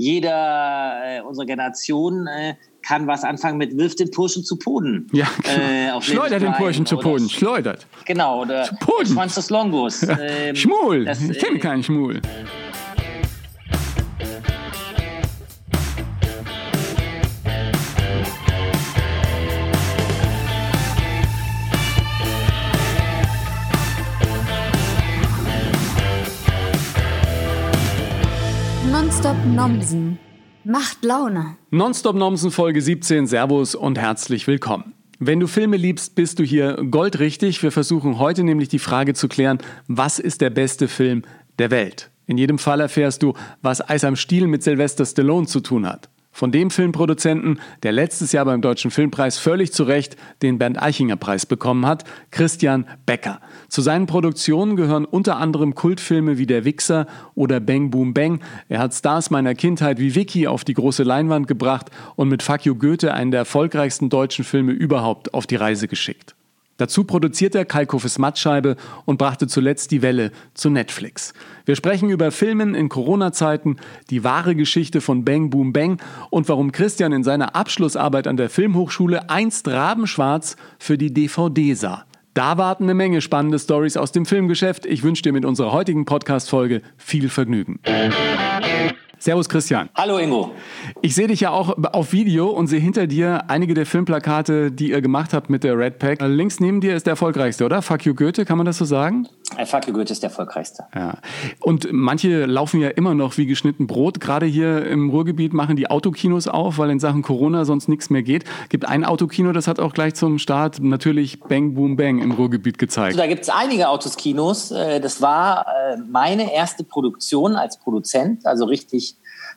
jeder äh, unserer Generation äh, kann was anfangen mit wirf den Burschen zu Boden. Ja, genau. äh, schleudert den Burschen zu Boden, schleudert. Genau, oder zu Boden. Schwanz des Longos. Ähm, Schmul, das, ich kenne äh, keinen Schmul. Nomsen. Macht Laune. Nonstop Nomsen Folge 17. Servus und herzlich willkommen. Wenn du Filme liebst, bist du hier goldrichtig. Wir versuchen heute nämlich die Frage zu klären, was ist der beste Film der Welt? In jedem Fall erfährst du, was Eis am Stiel mit Sylvester Stallone zu tun hat. Von dem Filmproduzenten, der letztes Jahr beim Deutschen Filmpreis völlig zu Recht den Bernd Eichinger Preis bekommen hat, Christian Becker. Zu seinen Produktionen gehören unter anderem Kultfilme wie Der Wichser oder Bang Boom Bang. Er hat Stars meiner Kindheit wie Vicky auf die große Leinwand gebracht und mit you Goethe einen der erfolgreichsten deutschen Filme überhaupt auf die Reise geschickt. Dazu produzierte er Kalkofes Mattscheibe und brachte zuletzt die Welle zu Netflix. Wir sprechen über Filmen in Corona-Zeiten, die wahre Geschichte von Bang Boom Bang und warum Christian in seiner Abschlussarbeit an der Filmhochschule einst rabenschwarz für die DVD sah. Da warten eine Menge spannende Stories aus dem Filmgeschäft. Ich wünsche dir mit unserer heutigen Podcast-Folge viel Vergnügen. Servus Christian. Hallo Ingo. Ich sehe dich ja auch auf Video und sehe hinter dir einige der Filmplakate, die ihr gemacht habt mit der Red Pack. Links neben dir ist der erfolgreichste, oder? Fuck you Goethe, kann man das so sagen? Äh, Fuck you Goethe ist der erfolgreichste. Ja. Und manche laufen ja immer noch wie geschnitten Brot. Gerade hier im Ruhrgebiet machen die Autokinos auf, weil in Sachen Corona sonst nichts mehr geht. Gibt ein Autokino, das hat auch gleich zum Start natürlich Bang Boom Bang im Ruhrgebiet gezeigt. Also da gibt es einige Autoskinos. Äh, das war äh, meine erste Produktion als Produzent, also richtig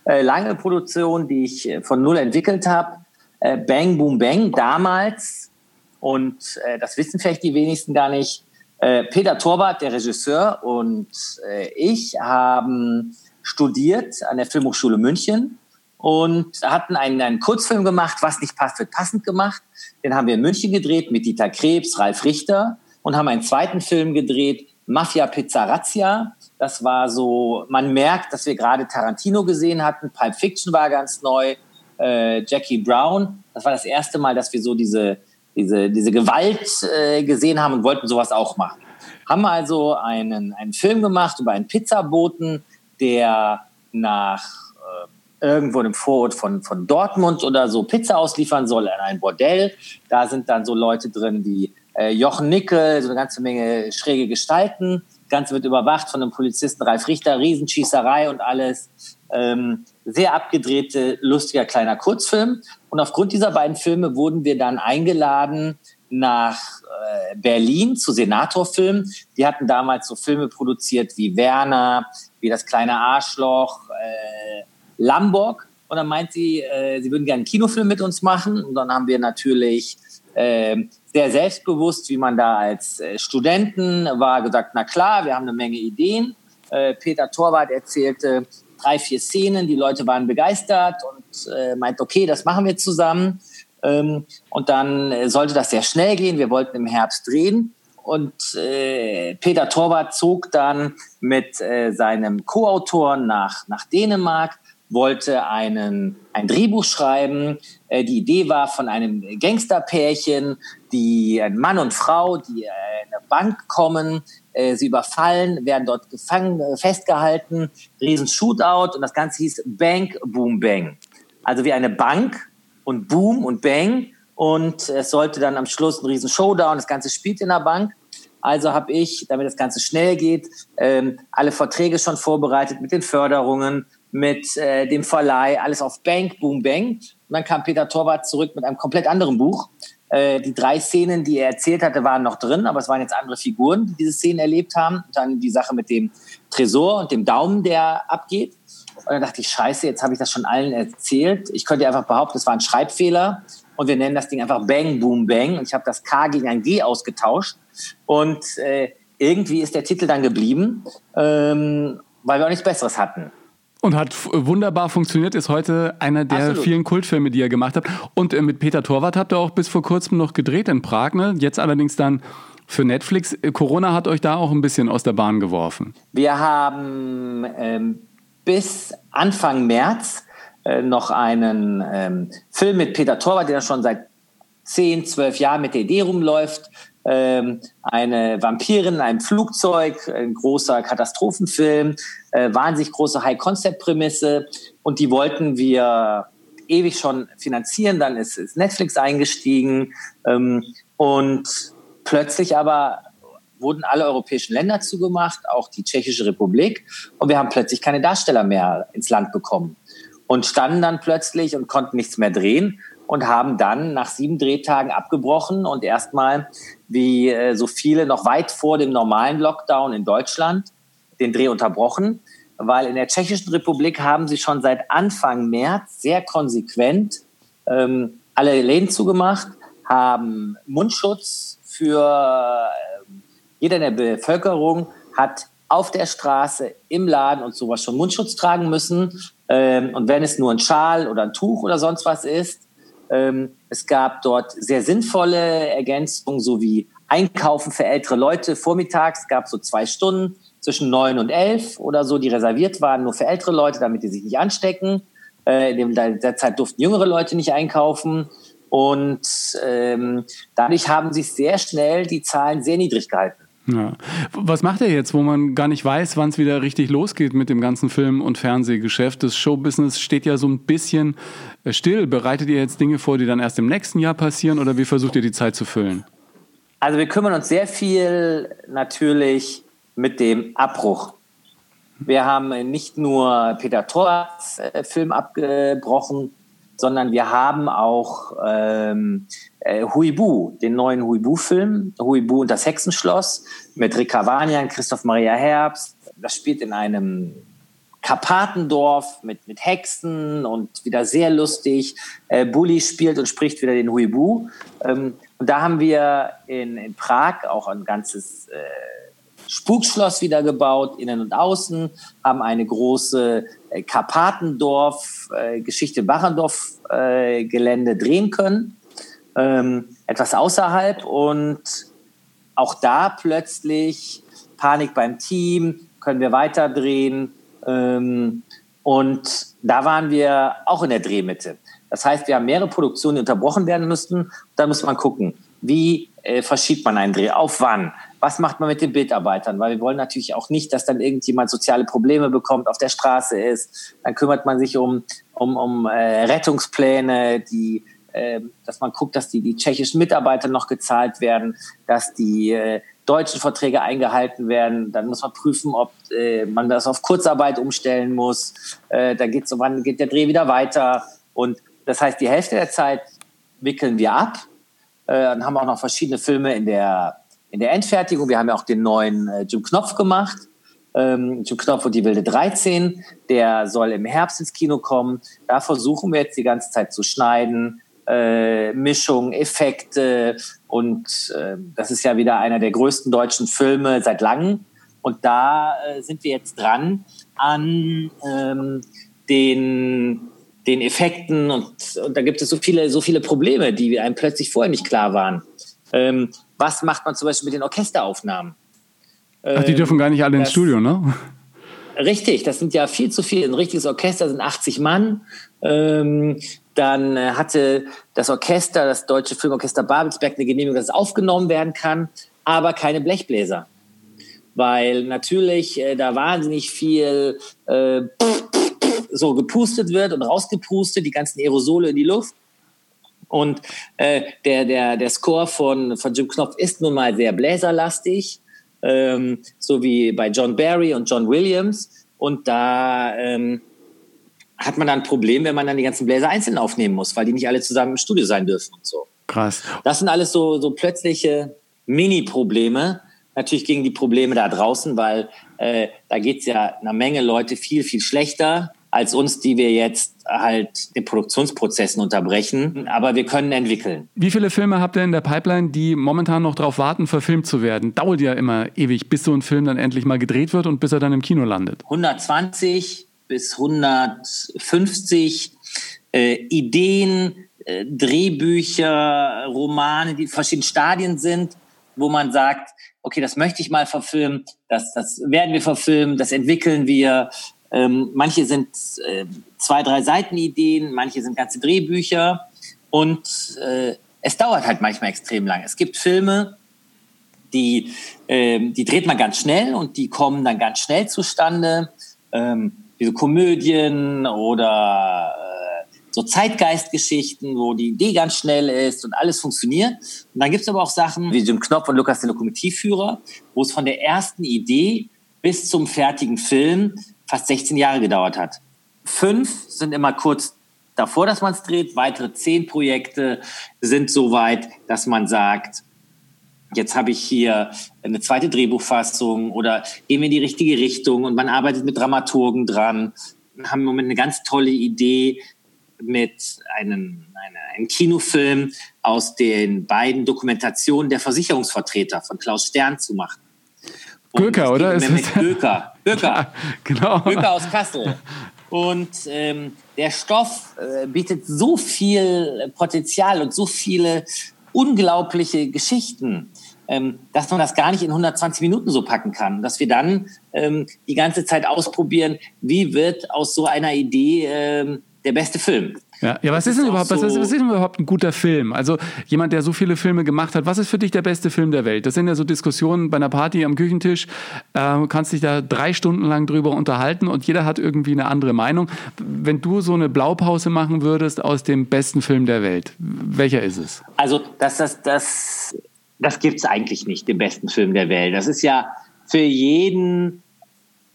lange Produktion, die ich äh, von null entwickelt habe. Äh, Bang Boom Bang damals, und äh, das wissen vielleicht die wenigsten gar nicht, äh, Peter Torwart, der Regisseur, und äh, ich haben studiert an der Filmhochschule München und hatten einen, einen Kurzfilm gemacht, was nicht passt, wird passend gemacht. Den haben wir in München gedreht mit Dieter Krebs, Ralf Richter und haben einen zweiten Film gedreht, Mafia Pizza Razzia. Das war so, man merkt, dass wir gerade Tarantino gesehen hatten. Pulp Fiction war ganz neu. Äh, Jackie Brown. Das war das erste Mal, dass wir so diese, diese, diese Gewalt äh, gesehen haben und wollten sowas auch machen. Haben also einen, einen Film gemacht über einen Pizzaboten, der nach äh, irgendwo im Vorort von, von Dortmund oder so Pizza ausliefern soll an ein Bordell. Da sind dann so Leute drin wie äh, Jochen Nickel, so eine ganze Menge schräge Gestalten. Ganze wird überwacht von einem Polizisten Ralf Richter, Riesenschießerei und alles. Ähm, sehr abgedrehte, lustiger kleiner Kurzfilm. Und aufgrund dieser beiden Filme wurden wir dann eingeladen nach äh, Berlin zu Senatorfilmen. Die hatten damals so Filme produziert wie Werner, wie Das kleine Arschloch, äh, Lamborg. Und dann meint sie, äh, sie würden gerne einen Kinofilm mit uns machen. Und dann haben wir natürlich äh, sehr selbstbewusst, wie man da als äh, Studenten war, gesagt, na klar, wir haben eine Menge Ideen. Äh, Peter Torwart erzählte drei, vier Szenen, die Leute waren begeistert und äh, meint, okay, das machen wir zusammen. Ähm, und dann äh, sollte das sehr schnell gehen. Wir wollten im Herbst drehen. Und äh, Peter Torwart zog dann mit äh, seinem Co-Autor nach, nach Dänemark wollte einen, ein Drehbuch schreiben. Äh, die Idee war von einem Gangsterpärchen, die ein Mann und Frau, die äh, in eine Bank kommen, äh, sie überfallen, werden dort gefangen, äh, festgehalten, riesen Shootout und das Ganze hieß Bank Boom Bang. Also wie eine Bank und Boom und Bang und es sollte dann am Schluss ein riesen Showdown, das Ganze spielt in der Bank. Also habe ich, damit das Ganze schnell geht, ähm, alle Verträge schon vorbereitet mit den Förderungen, mit äh, dem Verleih, alles auf Bank, Boom, Bang. Und dann kam Peter Torwart zurück mit einem komplett anderen Buch. Äh, die drei Szenen, die er erzählt hatte, waren noch drin, aber es waren jetzt andere Figuren, die diese Szenen erlebt haben. Und dann die Sache mit dem Tresor und dem Daumen, der abgeht. Und dann dachte ich, scheiße, jetzt habe ich das schon allen erzählt. Ich könnte einfach behaupten, es war ein Schreibfehler. Und wir nennen das Ding einfach Bang, Boom, Bang. Und ich habe das K gegen ein G ausgetauscht. Und äh, irgendwie ist der Titel dann geblieben, ähm, weil wir auch nichts Besseres hatten. Und hat wunderbar funktioniert, ist heute einer der Absolut. vielen Kultfilme, die ihr gemacht habt. Und äh, mit Peter Torwart habt ihr auch bis vor kurzem noch gedreht in Prag, ne? Jetzt allerdings dann für Netflix. Äh, Corona hat euch da auch ein bisschen aus der Bahn geworfen. Wir haben ähm, bis Anfang März äh, noch einen ähm, Film mit Peter Torwart, der schon seit 10, 12 Jahren mit der Idee rumläuft. Ähm, eine Vampirin in einem Flugzeug, ein großer Katastrophenfilm, äh, wahnsinnig große High-Concept-Prämisse. Und die wollten wir ewig schon finanzieren. Dann ist, ist Netflix eingestiegen. Ähm, und plötzlich aber wurden alle europäischen Länder zugemacht, auch die Tschechische Republik. Und wir haben plötzlich keine Darsteller mehr ins Land bekommen. Und standen dann plötzlich und konnten nichts mehr drehen und haben dann nach sieben Drehtagen abgebrochen und erstmal, wie äh, so viele, noch weit vor dem normalen Lockdown in Deutschland den Dreh unterbrochen, weil in der Tschechischen Republik haben sie schon seit Anfang März sehr konsequent ähm, alle Läden zugemacht, haben Mundschutz für äh, jeder in der Bevölkerung hat auf der Straße, im Laden und sowas schon Mundschutz tragen müssen. Ähm, und wenn es nur ein Schal oder ein Tuch oder sonst was ist, es gab dort sehr sinnvolle Ergänzungen, sowie Einkaufen für ältere Leute vormittags, gab so zwei Stunden zwischen neun und elf oder so, die reserviert waren nur für ältere Leute, damit die sich nicht anstecken. Äh, in der Zeit durften jüngere Leute nicht einkaufen. Und ähm, dadurch haben sich sehr schnell die Zahlen sehr niedrig gehalten. Ja. Was macht er jetzt, wo man gar nicht weiß, wann es wieder richtig losgeht mit dem ganzen Film- und Fernsehgeschäft? Das Showbusiness steht ja so ein bisschen äh, still. Bereitet ihr jetzt Dinge vor, die dann erst im nächsten Jahr passieren oder wie versucht ihr die Zeit zu füllen? Also wir kümmern uns sehr viel natürlich mit dem Abbruch. Wir haben nicht nur Peter Thors äh, Film abgebrochen, sondern wir haben auch ähm, äh, Huibu, den neuen Huibu-Film, Huibu und das Hexenschloss mit Rick Cavanian, Christoph Maria Herbst. Das spielt in einem Karpatendorf mit, mit Hexen und wieder sehr lustig. Äh, Bully spielt und spricht wieder den Huibu. Ähm, und da haben wir in, in Prag auch ein ganzes äh, Spukschloss wieder gebaut, innen und außen, haben eine große äh, Karpatendorf, äh, Geschichte Bachendorf äh, Gelände drehen können. Ähm, etwas außerhalb und auch da plötzlich Panik beim Team, können wir weiter drehen. Ähm, und da waren wir auch in der Drehmitte. Das heißt, wir haben mehrere Produktionen, die unterbrochen werden müssten. Da muss man gucken, wie äh, verschiebt man einen Dreh, auf wann, was macht man mit den Bildarbeitern? Weil wir wollen natürlich auch nicht, dass dann irgendjemand soziale Probleme bekommt, auf der Straße ist. Dann kümmert man sich um, um, um äh, Rettungspläne, die, äh, dass man guckt, dass die, die tschechischen Mitarbeiter noch gezahlt werden, dass die äh, deutschen Verträge eingehalten werden. Dann muss man prüfen, ob äh, man das auf Kurzarbeit umstellen muss. Äh, dann geht so, wann geht der Dreh wieder weiter. Und das heißt, die Hälfte der Zeit wickeln wir ab. Äh, dann haben wir auch noch verschiedene Filme in der in der Endfertigung. Wir haben ja auch den neuen äh, Jim Knopf gemacht. Ähm, Jim Knopf und die wilde 13. Der soll im Herbst ins Kino kommen. Da versuchen wir jetzt die ganze Zeit zu schneiden. Äh, Mischung, Effekte und äh, das ist ja wieder einer der größten deutschen Filme seit langem. Und da äh, sind wir jetzt dran an ähm, den, den Effekten und, und da gibt es so viele, so viele Probleme, die einem plötzlich vorher nicht klar waren. Ähm, was macht man zum Beispiel mit den Orchesteraufnahmen? Ach, die dürfen gar nicht alle ins Studio, ne? Richtig, das sind ja viel zu viel. Ein richtiges Orchester sind 80 Mann. Ähm, dann äh, hatte das Orchester, das Deutsche Filmorchester Babelsberg, eine Genehmigung, dass es aufgenommen werden kann, aber keine Blechbläser. Weil natürlich äh, da wahnsinnig viel äh, so gepustet wird und rausgepustet, die ganzen Aerosole in die Luft. Und äh, der, der, der Score von, von Jim Knopf ist nun mal sehr bläserlastig, ähm, so wie bei John Barry und John Williams. Und da ähm, hat man dann ein Problem, wenn man dann die ganzen Bläser einzeln aufnehmen muss, weil die nicht alle zusammen im Studio sein dürfen und so. Krass. Das sind alles so, so plötzliche Mini-Probleme. Natürlich gegen die Probleme da draußen, weil äh, da geht's ja einer Menge Leute viel, viel schlechter als uns, die wir jetzt halt den Produktionsprozessen unterbrechen. Aber wir können entwickeln. Wie viele Filme habt ihr in der Pipeline, die momentan noch darauf warten, verfilmt zu werden? Dauert ja immer ewig, bis so ein Film dann endlich mal gedreht wird und bis er dann im Kino landet. 120 bis 150 äh, Ideen, äh, Drehbücher, Romane, die in verschiedenen Stadien sind, wo man sagt, okay, das möchte ich mal verfilmen, das, das werden wir verfilmen, das entwickeln wir, Ähm, manche sind äh, zwei, drei Seiten Ideen, manche sind ganze Drehbücher und äh, es dauert halt manchmal extrem lang. Es gibt Filme, die, ähm, die dreht man ganz schnell und die kommen dann ganz schnell zustande. Ähm, diese Komödien oder äh, so Zeitgeistgeschichten, wo die Idee ganz schnell ist und alles funktioniert. Und dann gibt es aber auch Sachen wie Jim Knopf und Lukas den Lokomotivführer, wo es von der ersten Idee bis zum fertigen Film fast 16 Jahre gedauert hat. Fünf sind immer kurz davor, dass man es dreht. Weitere zehn Projekte sind so weit, dass man sagt, jetzt habe ich hier eine zweite Drehbuchfassung oder gehen wir in die richtige Richtung und man arbeitet mit Dramaturgen dran, haben im Moment eine ganz tolle Idee mit einem, einem Kinofilm aus den beiden Dokumentationen der Versicherungsvertreter von Klaus Stern zu machen. Göker, oder? Ist mit Göker. Göker. Genau. Göker aus Kassel. Und ähm, der Stoff äh, bietet so viel Potenzial und so viele unglaubliche Geschichten, ähm, dass man das gar nicht in 120 Minuten so packen kann. Dass wir dann ähm, die ganze Zeit ausprobieren, wie wird aus so einer Idee ähm, der beste Film. Ja, ja was ist denn überhaupt, so was, ist, was ist denn überhaupt ein guter Film? Also jemand, der so viele Filme gemacht hat, was ist für dich der beste Film der Welt? Das sind ja so Diskussionen bei einer Party am Küchentisch. Äh, kannst dich da drei Stunden lang drüber unterhalten und jeder hat irgendwie eine andere Meinung. Wenn du so eine Blaupause machen würdest aus dem besten Film der Welt, welcher ist es? Also, das, das, das, das gibt es eigentlich nicht, den besten Film der Welt. Das ist ja für jeden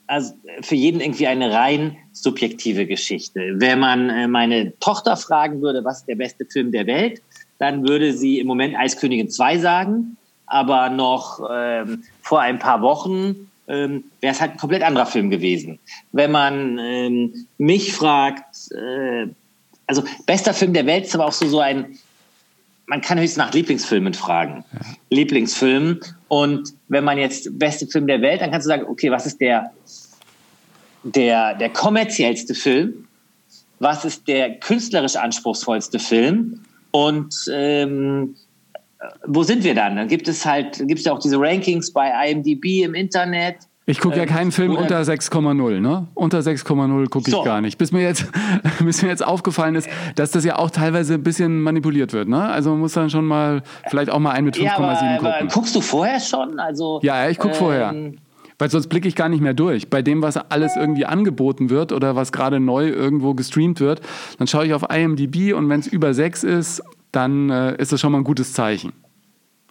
also für jeden irgendwie eine rein subjektive Geschichte. Wenn man äh, meine Tochter fragen würde, was ist der beste Film der Welt, dann würde sie im Moment Eiskönigin 2 sagen, aber noch ähm, vor ein paar Wochen ähm, wäre es halt ein komplett anderer Film gewesen. Wenn man ähm, mich fragt, äh, also bester Film der Welt ist aber auch so, so ein, man kann höchstens nach Lieblingsfilmen fragen. Ja. Lieblingsfilm. Und wenn man jetzt beste Film der Welt, dann kannst du sagen, okay, was ist der der, der kommerziellste Film, was ist der künstlerisch anspruchsvollste Film und ähm, wo sind wir dann? Dann gibt es halt, gibt es ja auch diese Rankings bei IMDb im Internet. Ich gucke ja ähm, keinen Film unter 6,0, ne? Unter 6,0 gucke ich so. gar nicht. Bis mir, jetzt, bis mir jetzt aufgefallen ist, dass das ja auch teilweise ein bisschen manipuliert wird, ne? Also man muss dann schon mal, vielleicht auch mal einen mit 5,7 ja, gucken. guckst du vorher schon? Also, ja, ich gucke ähm, vorher. Weil sonst blicke ich gar nicht mehr durch. Bei dem, was alles irgendwie angeboten wird oder was gerade neu irgendwo gestreamt wird, dann schaue ich auf IMDb und wenn es über sechs ist, dann äh, ist das schon mal ein gutes Zeichen.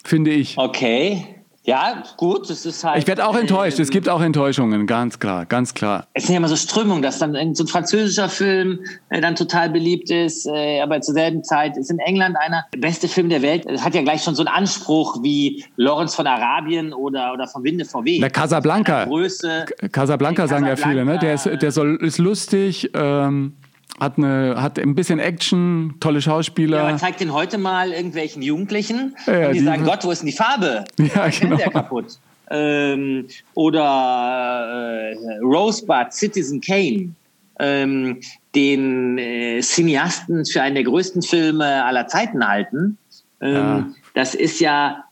Finde ich. Okay. Ja, gut, es ist halt. Ich werde auch enttäuscht. es gibt auch Enttäuschungen, ganz klar, ganz klar. Es sind ja immer so Strömungen, dass dann so ein französischer Film äh, dann total beliebt ist, äh, aber zur selben Zeit ist in England einer der beste Film der Welt. Es hat ja gleich schon so einen Anspruch wie Lawrence von Arabien oder, oder vom Winde VW. Der Casablanca. Größe. Casablanca sagen ja viele, ne? Der ist, der soll, ist lustig, ähm, hat, eine, hat ein bisschen Action, tolle Schauspieler. Ja, man zeigt den heute mal irgendwelchen Jugendlichen ja, und die, die, sagen, Gott, wo ist denn die Farbe? Ja, genau. Der kaputt. Ähm, oder äh, Rosebud, Citizen Kane, ähm, den äh, Cineasten für einen der größten Filme aller Zeiten halten. Ähm, ja. Das ist ja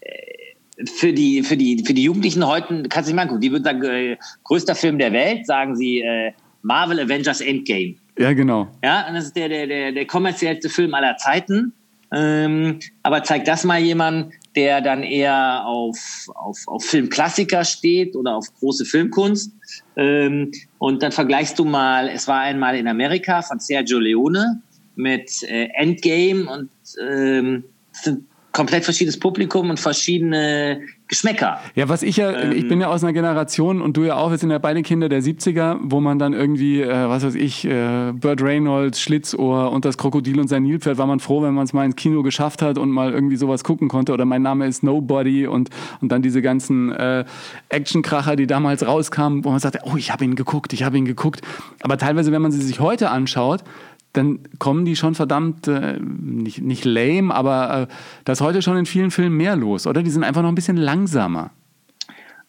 äh, für die, für, die, für die Jugendlichen heute, kannst du nicht mal gucken, die würden sagen, äh, größter Film der Welt, sagen sie äh, Marvel Avengers Endgame. Ja, genau. Ja, und das ist der, der, der, der kommerziellste Film aller Zeiten. Ähm, aber zeigt das mal jemand, der dann eher auf, auf, auf Filmklassiker steht oder auf große Filmkunst. Ähm, und dann vergleichst du mal, es war einmal in Amerika von Sergio Leone mit äh, Endgame und ähm, sind komplett verschiedenes Publikum und verschiedene Geschmäcker. Ja, was ich ja, ähm, ich bin ja aus einer Generation und du ja auch, wir sind ja beide Kinder der 70er, wo man dann irgendwie, äh, was weiß ich, äh, Burt Reynolds, Schlitzohr und das Krokodil und sein Nilpferd, war man froh, wenn man es mal ins Kino geschafft hat und mal irgendwie sowas gucken konnte. Oder mein Name ist Nobody und, und dann diese ganzen äh, Actionkracher, die damals rauskamen, wo man sagte, oh, ich habe ihn geguckt, ich habe ihn geguckt. Aber teilweise, wenn man sie sich heute anschaut, dann kommen die schon verdammt, äh, nicht, nicht lame, aber äh, da ist heute schon in vielen Filmen mehr los, oder? Die sind einfach noch ein bisschen langsamer.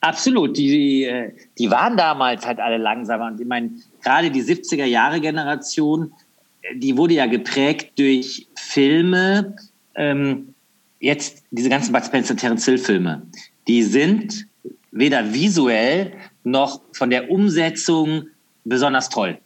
Absolut, die, äh, die waren damals halt alle langsamer. Und ich meine, gerade die 70er-Jahre-Generation, äh, die wurde ja geprägt durch Filme, ähm, jetzt diese ganzen Bud Spencer Terence Hill Filme, die sind weder visuell noch von der Umsetzung besonders toll.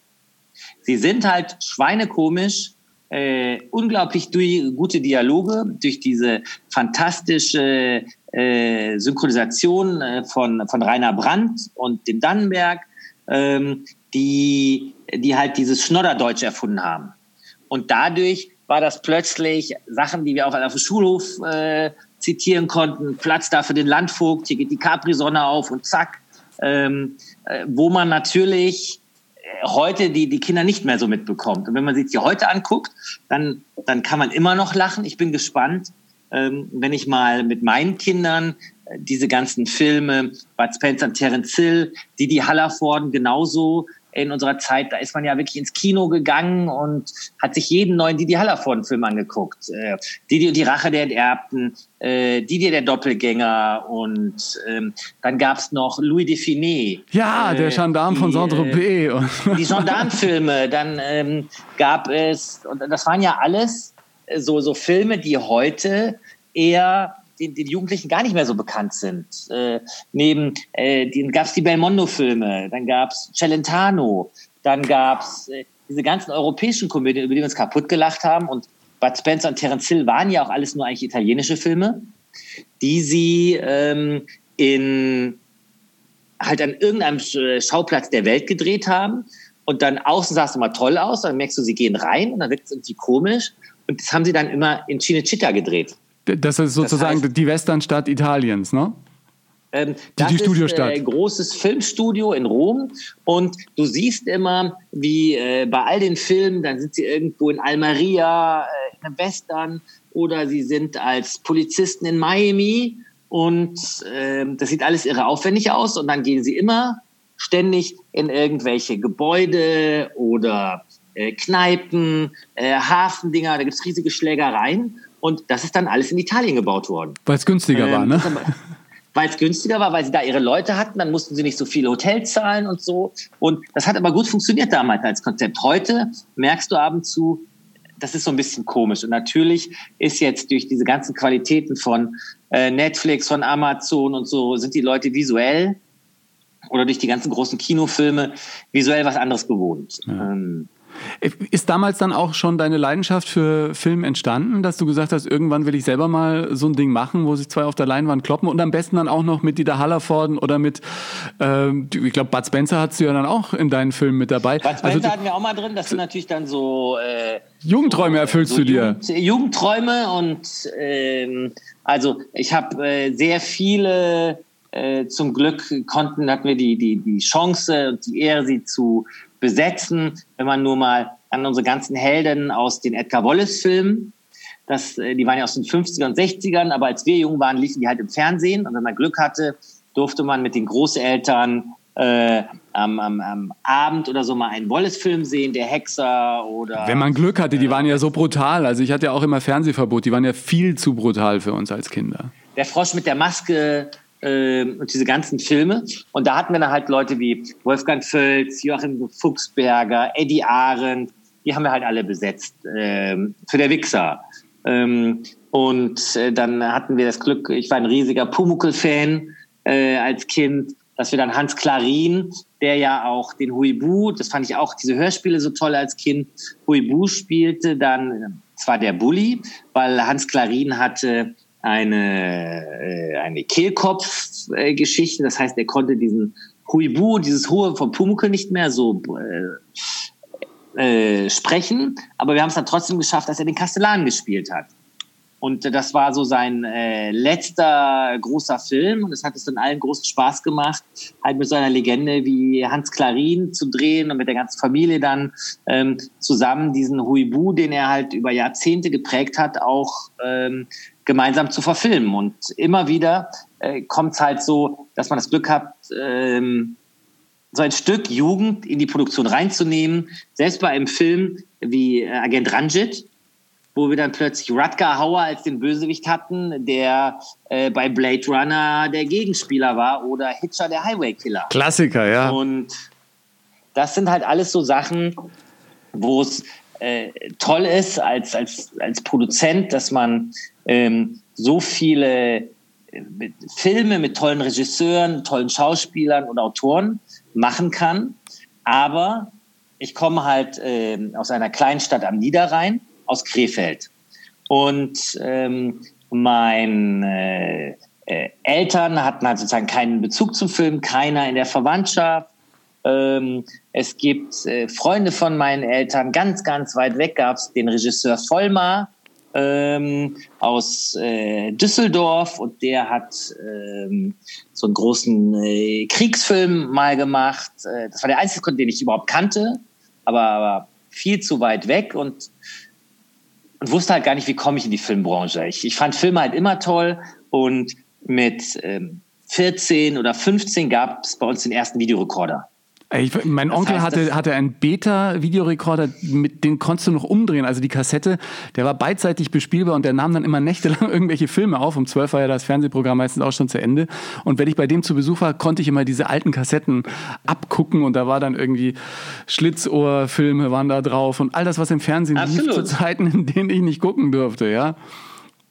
Sie sind halt schweinekomisch, äh, unglaublich durch gute Dialoge, durch diese fantastische äh, Synchronisation äh, von, von Rainer Brandt und dem Dannenberg, ähm, die, die halt dieses Schnodderdeutsch erfunden haben. Und dadurch war das plötzlich Sachen, die wir auch auf dem Schulhof äh, zitieren konnten. Platz da für den Landvogt, hier geht die Capri-Sonne auf und zack. Ähm, äh, wo man natürlich heute die, die Kinder nicht mehr so mitbekommt. Und wenn man sich die heute anguckt, dann, dann kann man immer noch lachen. Ich bin gespannt, ähm, wenn ich mal mit meinen Kindern äh, diese ganzen Filme, Bud Spencer und Terence Hill, die Hallerforden genauso in unserer Zeit, da ist man ja wirklich ins Kino gegangen und hat sich jeden neuen Didi Hallervorden-Film angeguckt. Äh, Didi und die Rache der Enterbten, äh, Didi der Doppelgänger und ähm, dann gab's noch Louis Define. Ja, äh, der Gendarm von Saint-Tropez. Äh, die Gendarmfilme, dann ähm, gab es, und das waren ja alles so, so Filme, die heute eher den, den Jugendlichen gar nicht mehr so bekannt sind. Äh, neben äh, den gab es die Belmondo-Filme, dann gab es Celentano, dann gab es äh, diese ganzen europäischen Komödien, über die wir uns kaputt gelacht haben. Und Bud Spencer und Terence Hill waren ja auch alles nur eigentlich italienische Filme, die sie ähm, in halt an irgendeinem Schauplatz der Welt gedreht haben. Und dann außen sah es immer toll aus, dann merkst du, sie gehen rein und dann wirkt es irgendwie komisch. Und das haben sie dann immer in Cinecittà gedreht. Das ist sozusagen das heißt, die Westernstadt Italiens, ne? Ähm, die, die Studiostadt. Ist, äh, großes Filmstudio in Rom und du siehst immer, wie äh, bei all den Filmen, dann sind sie irgendwo in Almeria, äh, in einem Western oder sie sind als Polizisten in Miami und äh, das sieht alles irre aufwendig aus und dann gehen sie immer ständig in irgendwelche Gebäude oder äh, Kneipen, äh, Hafendinger, da gibt's riesige Schlägereien und das ist dann alles in Italien gebaut worden. Weil es günstiger ähm, war, ne? Weil es günstiger war, weil sie da ihre Leute hatten, dann mussten sie nicht so viele Hotels zahlen und so. Und das hat aber gut funktioniert damals als Konzept. Heute merkst du ab und zu, das ist so ein bisschen komisch. Und natürlich ist jetzt durch diese ganzen Qualitäten von äh, Netflix, von Amazon und so, sind die Leute visuell oder durch die ganzen großen Kinofilme visuell was anderes gewohnt. Ja. Ähm, ist damals dann auch schon deine Leidenschaft für Film entstanden, dass du gesagt hast, irgendwann will ich selber mal so ein Ding machen, wo sich zwei auf der Leinwand kloppen und am besten dann auch noch mit Dieter Hallervorden oder mit, ähm, ich glaube, Bud Spencer hattest du ja dann auch in deinen Filmen mit dabei. Bud Spencer also, hatten wir auch mal drin, das sind natürlich dann so... Äh, Jugendträume erfüllst so du dir. Jugend, Jugendträume und ähm, also ich habe äh, sehr viele... Äh, zum Glück konnten, hatten wir die, die, die Chance und die Ehre, sie zu besetzen. Wenn man nur mal an unsere ganzen Helden aus den Edgar Wallace-Filmen, das, äh, die waren ja aus den 50er und 60ern, aber als wir jung waren, liefen die halt im Fernsehen. Und wenn man Glück hatte, durfte man mit den Großeltern äh, am, am, am Abend oder so mal einen Wallace-Film sehen, der Hexer oder. Wenn man Glück hatte, die waren ja so brutal. Also ich hatte ja auch immer Fernsehverbot, die waren ja viel zu brutal für uns als Kinder. Der Frosch mit der Maske, äh, und diese ganzen Filme. Und da hatten wir dann halt Leute wie Wolfgang Völz, Joachim Fuchsberger, Eddie Arendt, die haben wir halt alle besetzt äh, für der Wichser. Ähm, und äh, dann hatten wir das Glück, ich war ein riesiger Pumuckl-Fan äh, als Kind, dass wir dann Hans Klarin, der ja auch den Huibu, das fand ich auch diese Hörspiele so toll als Kind, Huibu spielte, dann zwar der Bully, weil Hans Klarin hatte eine, äh, eine Kehlkopf-Geschichte. Das heißt, er konnte diesen Huibu, dieses Hohe vom Pumuckl nicht mehr so äh, äh, sprechen. Aber wir haben es dann trotzdem geschafft, dass er den Kastellan gespielt hat. Und das war so sein äh, letzter großer Film. Und es hat es dann allen großen Spaß gemacht, halt mit so einer Legende wie Hans Klarin zu drehen und mit der ganzen Familie dann ähm, zusammen diesen Huibu, den er halt über Jahrzehnte geprägt hat, auch ähm, gemeinsam zu verfilmen. Und immer wieder äh, kommt es halt so, dass man das Glück hat, ähm, so ein Stück Jugend in die Produktion reinzunehmen. Selbst bei einem Film wie äh, Agent Ranjit, wo wir dann plötzlich Rutger Hauer als den Bösewicht hatten, der äh, bei Blade Runner der Gegenspieler war oder Hitcher der Highway Killer. Klassiker, ja. Und das sind halt alles so Sachen, wo es äh, toll ist als, als, als Produzent, dass man ähm, so viele äh, Filme mit tollen Regisseuren, tollen Schauspielern und Autoren machen kann. Aber ich komme halt äh, aus einer Kleinstadt am Niederrhein, aus Krefeld. Und ähm, meine äh, Eltern hatten halt sozusagen keinen Bezug zum Film, keiner in der Verwandtschaft. Ähm, es gibt äh, Freunde von meinen Eltern, ganz, ganz weit weg gab es den Regisseur Vollmar ähm, aus äh, Düsseldorf und der hat ähm, so einen großen äh, Kriegsfilm mal gemacht. Äh, das war der einzige, den ich überhaupt kannte, aber, aber viel zu weit weg und, und wusste halt gar nicht, wie komme ich in die Filmbranche. Ich, ich fand Filme halt immer toll und mit ähm, 14 oder 15 gab es bei uns den ersten Videorekorder. Ich, mein das Onkel heißt, hatte, hatte einen Beta-Videorekorder, mit den konntest du noch umdrehen. Also die Kassette, der war beidseitig bespielbar und der nahm dann immer nächtelang irgendwelche Filme auf. Um 12 war ja das Fernsehprogramm meistens auch schon zu Ende. Und wenn ich bei dem zu Besuch war, konnte ich immer diese alten Kassetten abgucken und da war dann irgendwie Schlitzohrfilme waren da drauf und all das, was im Fernsehen Absolut. lief zu Zeiten, in denen ich nicht gucken durfte, ja.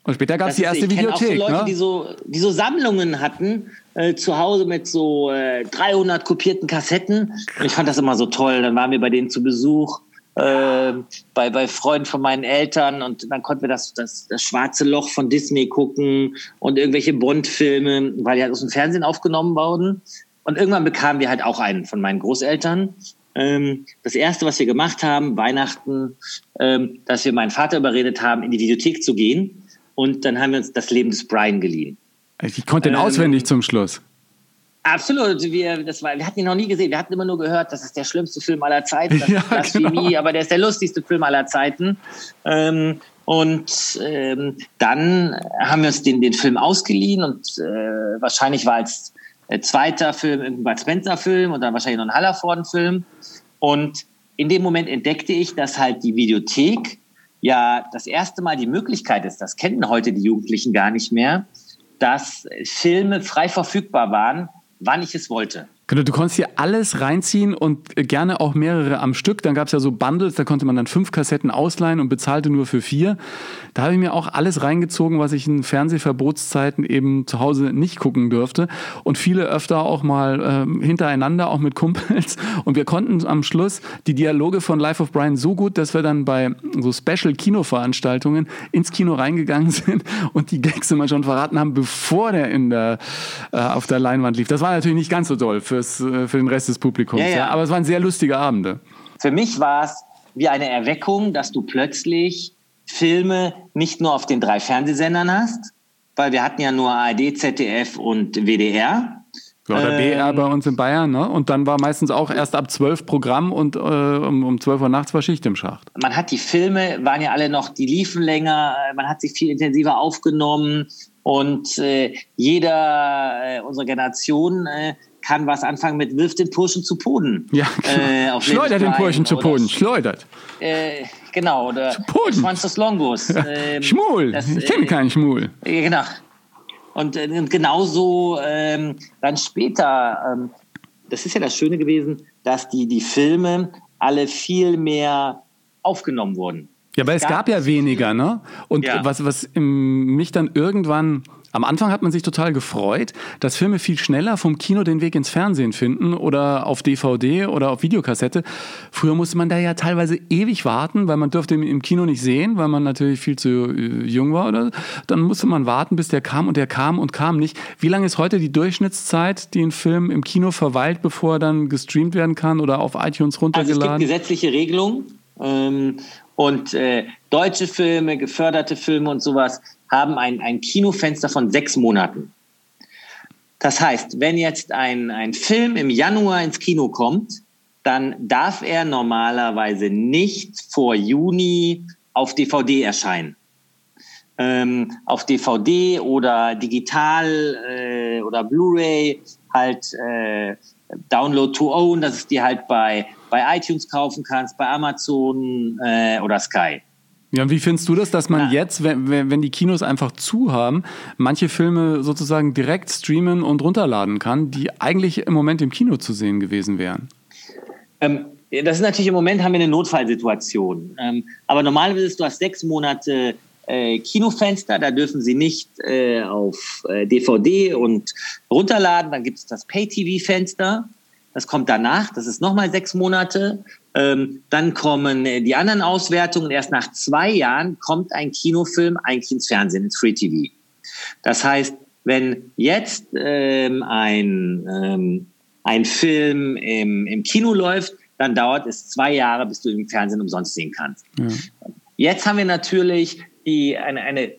Und später gab es die erste ich Videothek. Auch so Leute, ne? die, so, die so Sammlungen hatten, äh, zu Hause mit so äh, 300 kopierten Kassetten. Und ich fand das immer so toll. Dann waren wir bei denen zu Besuch, äh, bei, bei Freunden von meinen Eltern und dann konnten wir das, das, das schwarze Loch von Disney gucken und irgendwelche Bond-Filme, weil die halt aus dem Fernsehen aufgenommen wurden. Und irgendwann bekamen wir halt auch einen von meinen Großeltern. Ähm, das erste, was wir gemacht haben, Weihnachten, ähm, dass wir meinen Vater überredet haben, in die Videothek zu gehen und dann haben wir uns das Leben des Brian geliehen. Ich konnte den ähm, auswendig zum Schluss. Absolut. Wir, das war, wir hatten ihn noch nie gesehen. Wir hatten immer nur gehört, das ist der schlimmste Film aller Zeiten. Das ja, ist genau. aber der ist der lustigste Film aller Zeiten. Ähm, und ähm, dann haben wir uns den, den Film ausgeliehen und äh, wahrscheinlich war als äh, zweiter Film irgendein Bud Spencer-Film und dann wahrscheinlich noch ein Hallerforden-Film. Und in dem Moment entdeckte ich, dass halt die Videothek ja das erste Mal die Möglichkeit ist, das kennen heute die Jugendlichen gar nicht mehr, dass Filme frei verfügbar waren, wann ich es wollte. Genau, du konntest hier alles reinziehen und gerne auch mehrere am Stück. Dann gab es ja so Bundles, da konnte man dann fünf Kassetten ausleihen und bezahlte nur für vier. Da habe ich mir auch alles reingezogen, was ich in Fernsehverbotszeiten eben zu Hause nicht gucken dürfte. Und viele öfter auch mal äh, hintereinander, auch mit Kumpels. Und wir konnten am Schluss die Dialoge von Life of Brian so gut, dass wir dann bei so Special-Kinoveranstaltungen ins Kino reingegangen sind und die Gags immer schon verraten haben, bevor der, in der äh, auf der Leinwand lief. Das war natürlich nicht ganz so doll fürs, äh, für den Rest des Publikums. Ja, ja. ja. Aber es waren sehr lustige Abende. Für mich war es wie eine Erweckung, dass du plötzlich Filme nicht nur auf den drei Fernsehsendern hast, weil wir hatten ja nur ARD, ZDF und WDR. Ja, oder ähm, BR bei uns in Bayern, ne? Und dann war meistens auch erst ab 12 Programm und äh, um, um 12 Uhr nachts war Schicht im Schacht. Man hat die Filme, waren ja alle noch, die liefen länger, man hat sie viel intensiver aufgenommen und äh, jeder äh, unserer Generation äh, kann was anfangen mit wirft den Burschen zu Boden. Ja, genau. äh, schleudert den Burschen zu Boden, schleudert. Äh, genau, oder Schwanz des Longos. Ähm, Schmul, das, ich kenne äh, keinen Schmul. Genau. Und, äh, und genauso ähm, dann später, ähm, das ist ja das Schöne gewesen, dass die, die Filme alle viel mehr aufgenommen wurden. Ja, aber es, es gab, gab, ja weniger, ne? Und ja. was, was mich dann irgendwann am Anfang hat man sich total gefreut, dass Filme viel schneller vom Kino den Weg ins Fernsehen finden oder auf DVD oder auf Videokassette. Früher musste man da ja teilweise ewig warten, weil man durfte ihn im Kino nicht sehen, weil man natürlich viel zu äh, jung war. Oder dann musste man warten, bis der kam und der kam und kam nicht. Wie lange ist heute die Durchschnittszeit, die ein Film im Kino verweilt, bevor er dann gestreamt werden kann oder auf iTunes runtergeladen? Also es gibt gesetzliche Regelungen. Ähm, und äh, deutsche Filme, geförderte Filme und sowas haben ein, ein Kinofenster von sechs Monaten. Das heißt, wenn jetzt ein, ein Film im Januar ins Kino kommt, dann darf er normalerweise nicht vor Juni auf DVD erscheinen. Ähm, auf DVD oder digital äh, oder Blu-ray halt äh, Download to Own, dass es die halt bei, bei iTunes kaufen kannst, bei Amazon äh, oder Sky. Ja, wie findest du das, dass man ja. jetzt, wenn, wenn die Kinos einfach zu haben, manche Filme sozusagen direkt streamen und runterladen kann, die eigentlich im Moment im Kino zu sehen gewesen wären? Ähm, das ist natürlich im Moment haben wir eine Notfallsituation. Ähm, aber normalerweise du hast sechs Monate äh, Kinofenster, da dürfen sie nicht äh, auf äh, DVD und runterladen. Dann gibt es das Pay-TV-Fenster. Das kommt danach, das ist nochmal sechs Monate. Ähm, dann kommen äh, die anderen Auswertungen. Erst nach zwei Jahren kommt ein Kinofilm eigentlich ins Fernsehen, ins Free TV. Das heißt, wenn jetzt ähm, ein, ähm, ein Film im, im Kino läuft, dann dauert es zwei Jahre, bis du ihn im Fernsehen umsonst sehen kannst. Ja. Jetzt haben wir natürlich die, eine, eine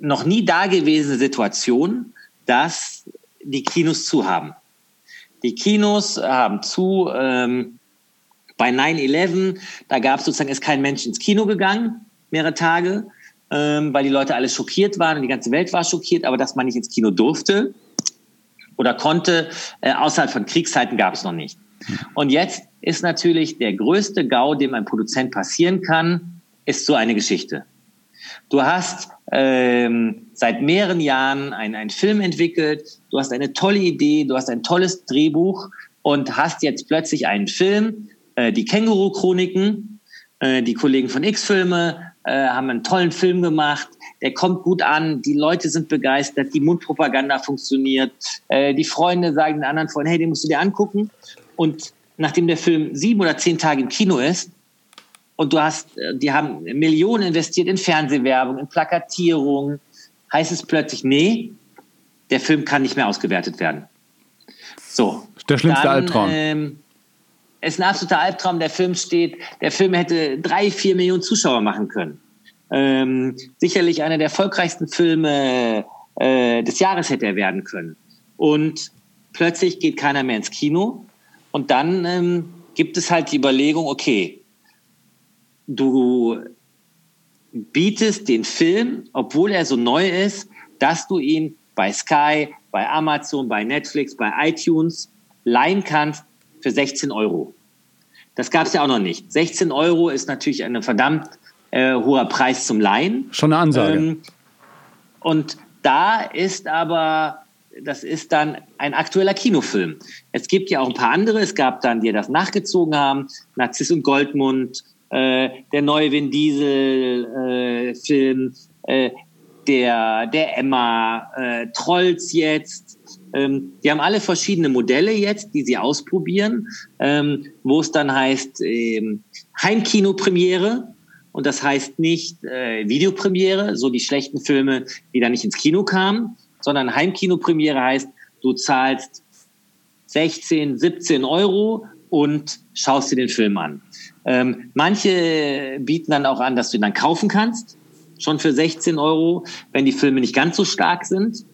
noch nie dagewesene Situation, dass die Kinos zu haben. Die Kinos haben zu. Ähm, bei 9-11, da gab es sozusagen, ist kein Mensch ins Kino gegangen, mehrere Tage, ähm, weil die Leute alle schockiert waren und die ganze Welt war schockiert, aber dass man nicht ins Kino durfte oder konnte, äh, außerhalb von Kriegszeiten gab es noch nicht. Und jetzt ist natürlich der größte GAU, dem ein Produzent passieren kann, ist so eine Geschichte. Du hast ähm, seit mehreren Jahren einen Film entwickelt, du hast eine tolle Idee, du hast ein tolles Drehbuch und hast jetzt plötzlich einen Film, äh, die Känguru-Chroniken, äh, die Kollegen von X-Filme äh, haben einen tollen Film gemacht, der kommt gut an, die Leute sind begeistert, die Mundpropaganda funktioniert, die Freunde sagen den anderen Freunden, hey, den musst du dir angucken. Und nachdem der Film sieben oder zehn Tage im Kino ist, und du hast, die haben Millionen investiert in Fernsehwerbung, in Plakatierung, heißt es plötzlich, nee, der Film kann nicht mehr ausgewertet werden. So. Der schlimmste Albtraum. Ähm, ist ein absoluter Albtraum. Der Film steht, der Film hätte drei, vier Millionen Zuschauer machen können. Ähm, sicherlich einer der erfolgreichsten Filme äh, des Jahres hätte er werden können. Und plötzlich geht keiner mehr ins Kino. Und dann ähm, gibt es halt die Überlegung, okay, du bietest den Film, obwohl er so neu ist, dass du ihn bei Sky, bei Amazon, bei Netflix, bei iTunes leihen kannst für 16 Euro. Das gab es ja auch noch nicht. 16 Euro ist natürlich ein verdammt äh, hoher Preis zum Leihen. Schon eine Ansage. Ähm, und da ist aber, das ist dann ein aktueller Kinofilm. Es gibt ja auch ein paar andere. Es gab dann, die das nachgezogen haben, Narziss und Goldmund, äh, der neue Vin Diesel-Film, äh, äh, der, der Emma, äh, Trolls jetzt. Ähm, die haben alle verschiedene Modelle jetzt, die sie ausprobieren, ähm, wo es dann heißt ähm, Heimkino-Premiere. Und das heißt nicht äh, Videopremiere, so die schlechten Filme, die dann nicht ins Kino kamen, sondern Heimkino-Premiere heißt, du zahlst 16, 17 Euro und schaust dir den Film an. Ähm, manche bieten dann auch an, dass du ihn dann kaufen kannst, schon für 16 Euro, wenn die Filme nicht ganz so stark sind,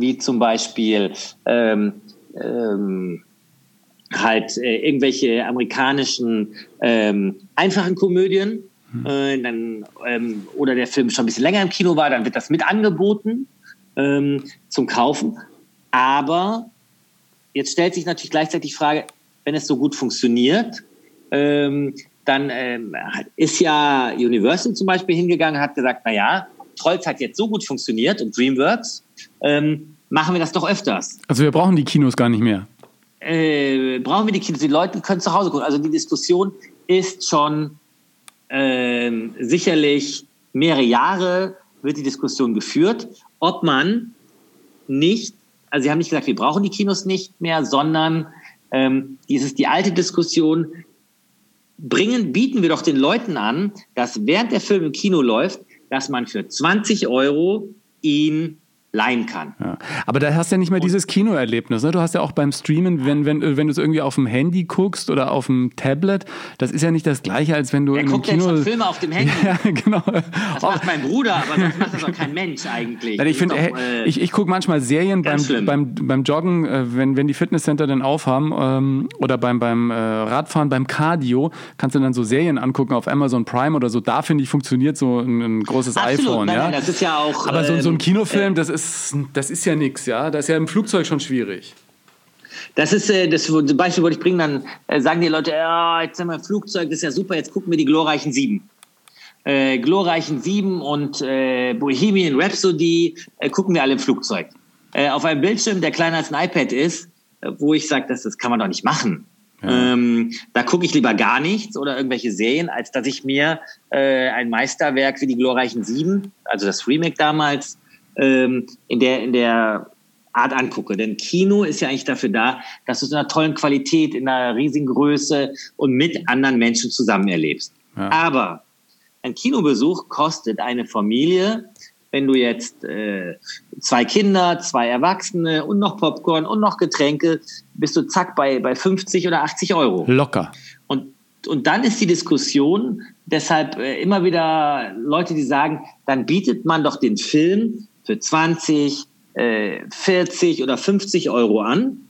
wie zum Beispiel ähm, ähm, halt äh, irgendwelche amerikanischen ähm, einfachen Komödien. Hm. Äh, dann, ähm, oder der Film schon ein bisschen länger im Kino war, dann wird das mit angeboten ähm, zum Kaufen. Aber jetzt stellt sich natürlich gleichzeitig die Frage, wenn es so gut funktioniert, ähm, dann ähm, ist ja Universal zum Beispiel hingegangen, hat gesagt, na ja, Trolls hat jetzt so gut funktioniert und DreamWorks, ähm, machen wir das doch öfters. Also wir brauchen die Kinos gar nicht mehr. Äh, brauchen wir die Kinos? Die Leute können zu Hause gucken. Also die Diskussion ist schon ähm, sicherlich mehrere Jahre wird die Diskussion geführt, ob man nicht, also sie haben nicht gesagt, wir brauchen die Kinos nicht mehr, sondern ähm, dieses die alte Diskussion, bringen, bieten wir doch den Leuten an, dass während der Film im Kino läuft, dass man für 20 Euro ihn leihen kann. Ja. Aber da hast du ja nicht mehr dieses Kinoerlebnis. Ne? Du hast ja auch beim Streamen, wenn, wenn, wenn du es irgendwie auf dem Handy guckst oder auf dem Tablet, das ist ja nicht das gleiche, als wenn du Wer in guckt Kino... Denn Filme auf dem Handy? ja, genau. Das macht mein Bruder, aber das macht das doch kein Mensch eigentlich. ich finde, äh, ich, ich gucke manchmal Serien beim, beim, beim Joggen, äh, wenn, wenn die Fitnesscenter dann aufhaben ähm, oder beim, beim äh, Radfahren, beim Cardio, kannst du dann so Serien angucken auf Amazon Prime oder so. Da finde ich, funktioniert so ein, ein großes Absolut, iPhone. Nein, ja? Nein, das ist ja auch... Aber so, so ein ähm, Kinofilm, äh, das ist, das ist ist ja nichts, ja. Das ist ja im Flugzeug schon schwierig. Das ist äh, das Beispiel, wollte ich bringen, dann äh, sagen die Leute, ja, jetzt sind wir im Flugzeug, das ist ja super, jetzt gucken wir die glorreichen Sieben. Äh, glorreichen Sieben und äh, Bohemian Rhapsody äh, gucken wir alle im Flugzeug. Auf einem Bildschirm, der kleiner als ein iPad ist, wo ich sage, das, das kann man doch nicht machen. Ja. Ähm, da gucke ich lieber gar nichts oder irgendwelche Serien, als dass ich mir ein Meisterwerk wie die glorreichen Sieben, also das Remake damals, ähm, in der, in der Art angucke. Denn Kino ist ja eigentlich dafür da, dass du es in einer tollen Qualität, in einer riesigen Größe und mit anderen Menschen zusammen erlebst. Ja. Aber ein Kinobesuch kostet eine Familie, wenn du jetzt äh, zwei Kinder, zwei Erwachsene und noch Popcorn und noch Getränke, bist du zack bei, bei 50 oder 80 Euro. Locker. Und, und dann ist die Diskussion, deshalb äh, immer wieder Leute, die sagen, dann bietet man doch den Film für 20, äh, 40 oder 50 Euro an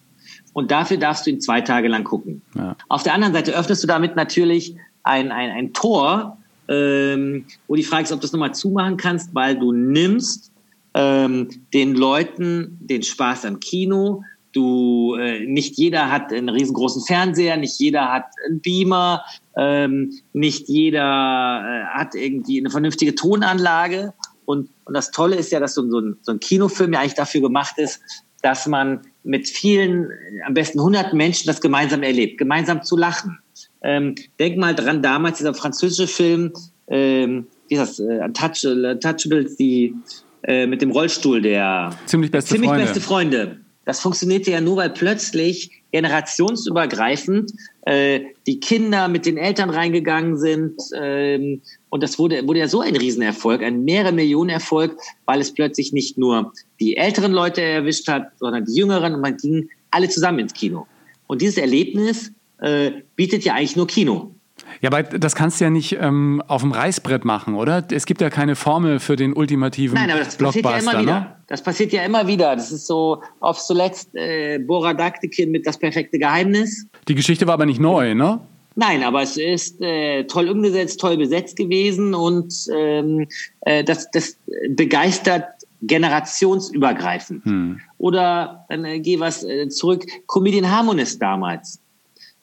und dafür darfst du ihn zwei Tage lang gucken. Ja. Auf der anderen Seite öffnest du damit natürlich ein, ein, ein Tor, ähm, wo die Frage ist, ob du das nochmal zumachen kannst, weil du nimmst ähm, den Leuten den Spaß am Kino. Du, äh, nicht jeder hat einen riesengroßen Fernseher, nicht jeder hat einen Beamer, ähm, nicht jeder äh, hat irgendwie eine vernünftige Tonanlage. Und, und das Tolle ist ja, dass so, so, ein, so ein Kinofilm ja eigentlich dafür gemacht ist, dass man mit vielen, am besten hunderten Menschen das gemeinsam erlebt, gemeinsam zu lachen. Ähm, denk mal dran, damals dieser französische Film, ähm, wie ist das, äh, Touch, Touchables, die äh, mit dem Rollstuhl, der ziemlich beste ziemlich Freunde. beste Freunde. Das funktionierte ja nur, weil plötzlich generationsübergreifend äh, die Kinder mit den Eltern reingegangen sind. Ähm, und das wurde, wurde ja so ein Riesenerfolg, ein mehrere Millionen Erfolg, weil es plötzlich nicht nur die älteren Leute erwischt hat, sondern die jüngeren und man ging alle zusammen ins Kino. Und dieses Erlebnis äh, bietet ja eigentlich nur Kino. Ja, aber das kannst du ja nicht ähm, auf dem Reißbrett machen, oder? Es gibt ja keine Formel für den ultimativen Nein, aber das passiert ja immer wieder. Ne? Das passiert ja immer wieder. Das ist so auf zuletzt äh, Bora Daktikin mit Das perfekte Geheimnis. Die Geschichte war aber nicht neu, ne? Nein, aber es ist äh, toll umgesetzt, toll besetzt gewesen und ähm, äh, das, das begeistert generationsübergreifend. Hm. Oder dann äh, geh was äh, zurück, Comedian Harmonist damals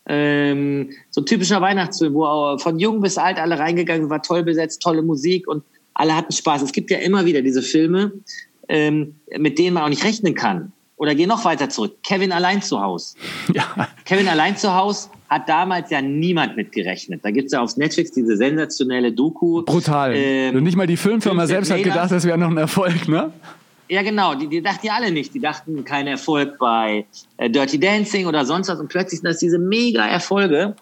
ähm, so ein typischer Weihnachtsfilm, wo von jung bis alt alle reingegangen war toll besetzt, tolle Musik und alle hatten Spaß. Es gibt ja immer wieder diese Filme, ähm, mit denen man auch nicht rechnen kann. Oder geh noch weiter zurück. Kevin allein zu Haus. Ja. Kevin allein zu Haus hat damals ja niemand mitgerechnet. Da gibt's ja auf Netflix diese sensationelle Doku. Brutal. Ähm, nicht mal die Filmfirma selbst hat gedacht, das wäre noch ein Erfolg, ne? Ja, genau, die, die dachten ja alle nicht. Die dachten kein Erfolg bei äh, Dirty Dancing oder sonst was. Und plötzlich sind das diese mega Erfolge,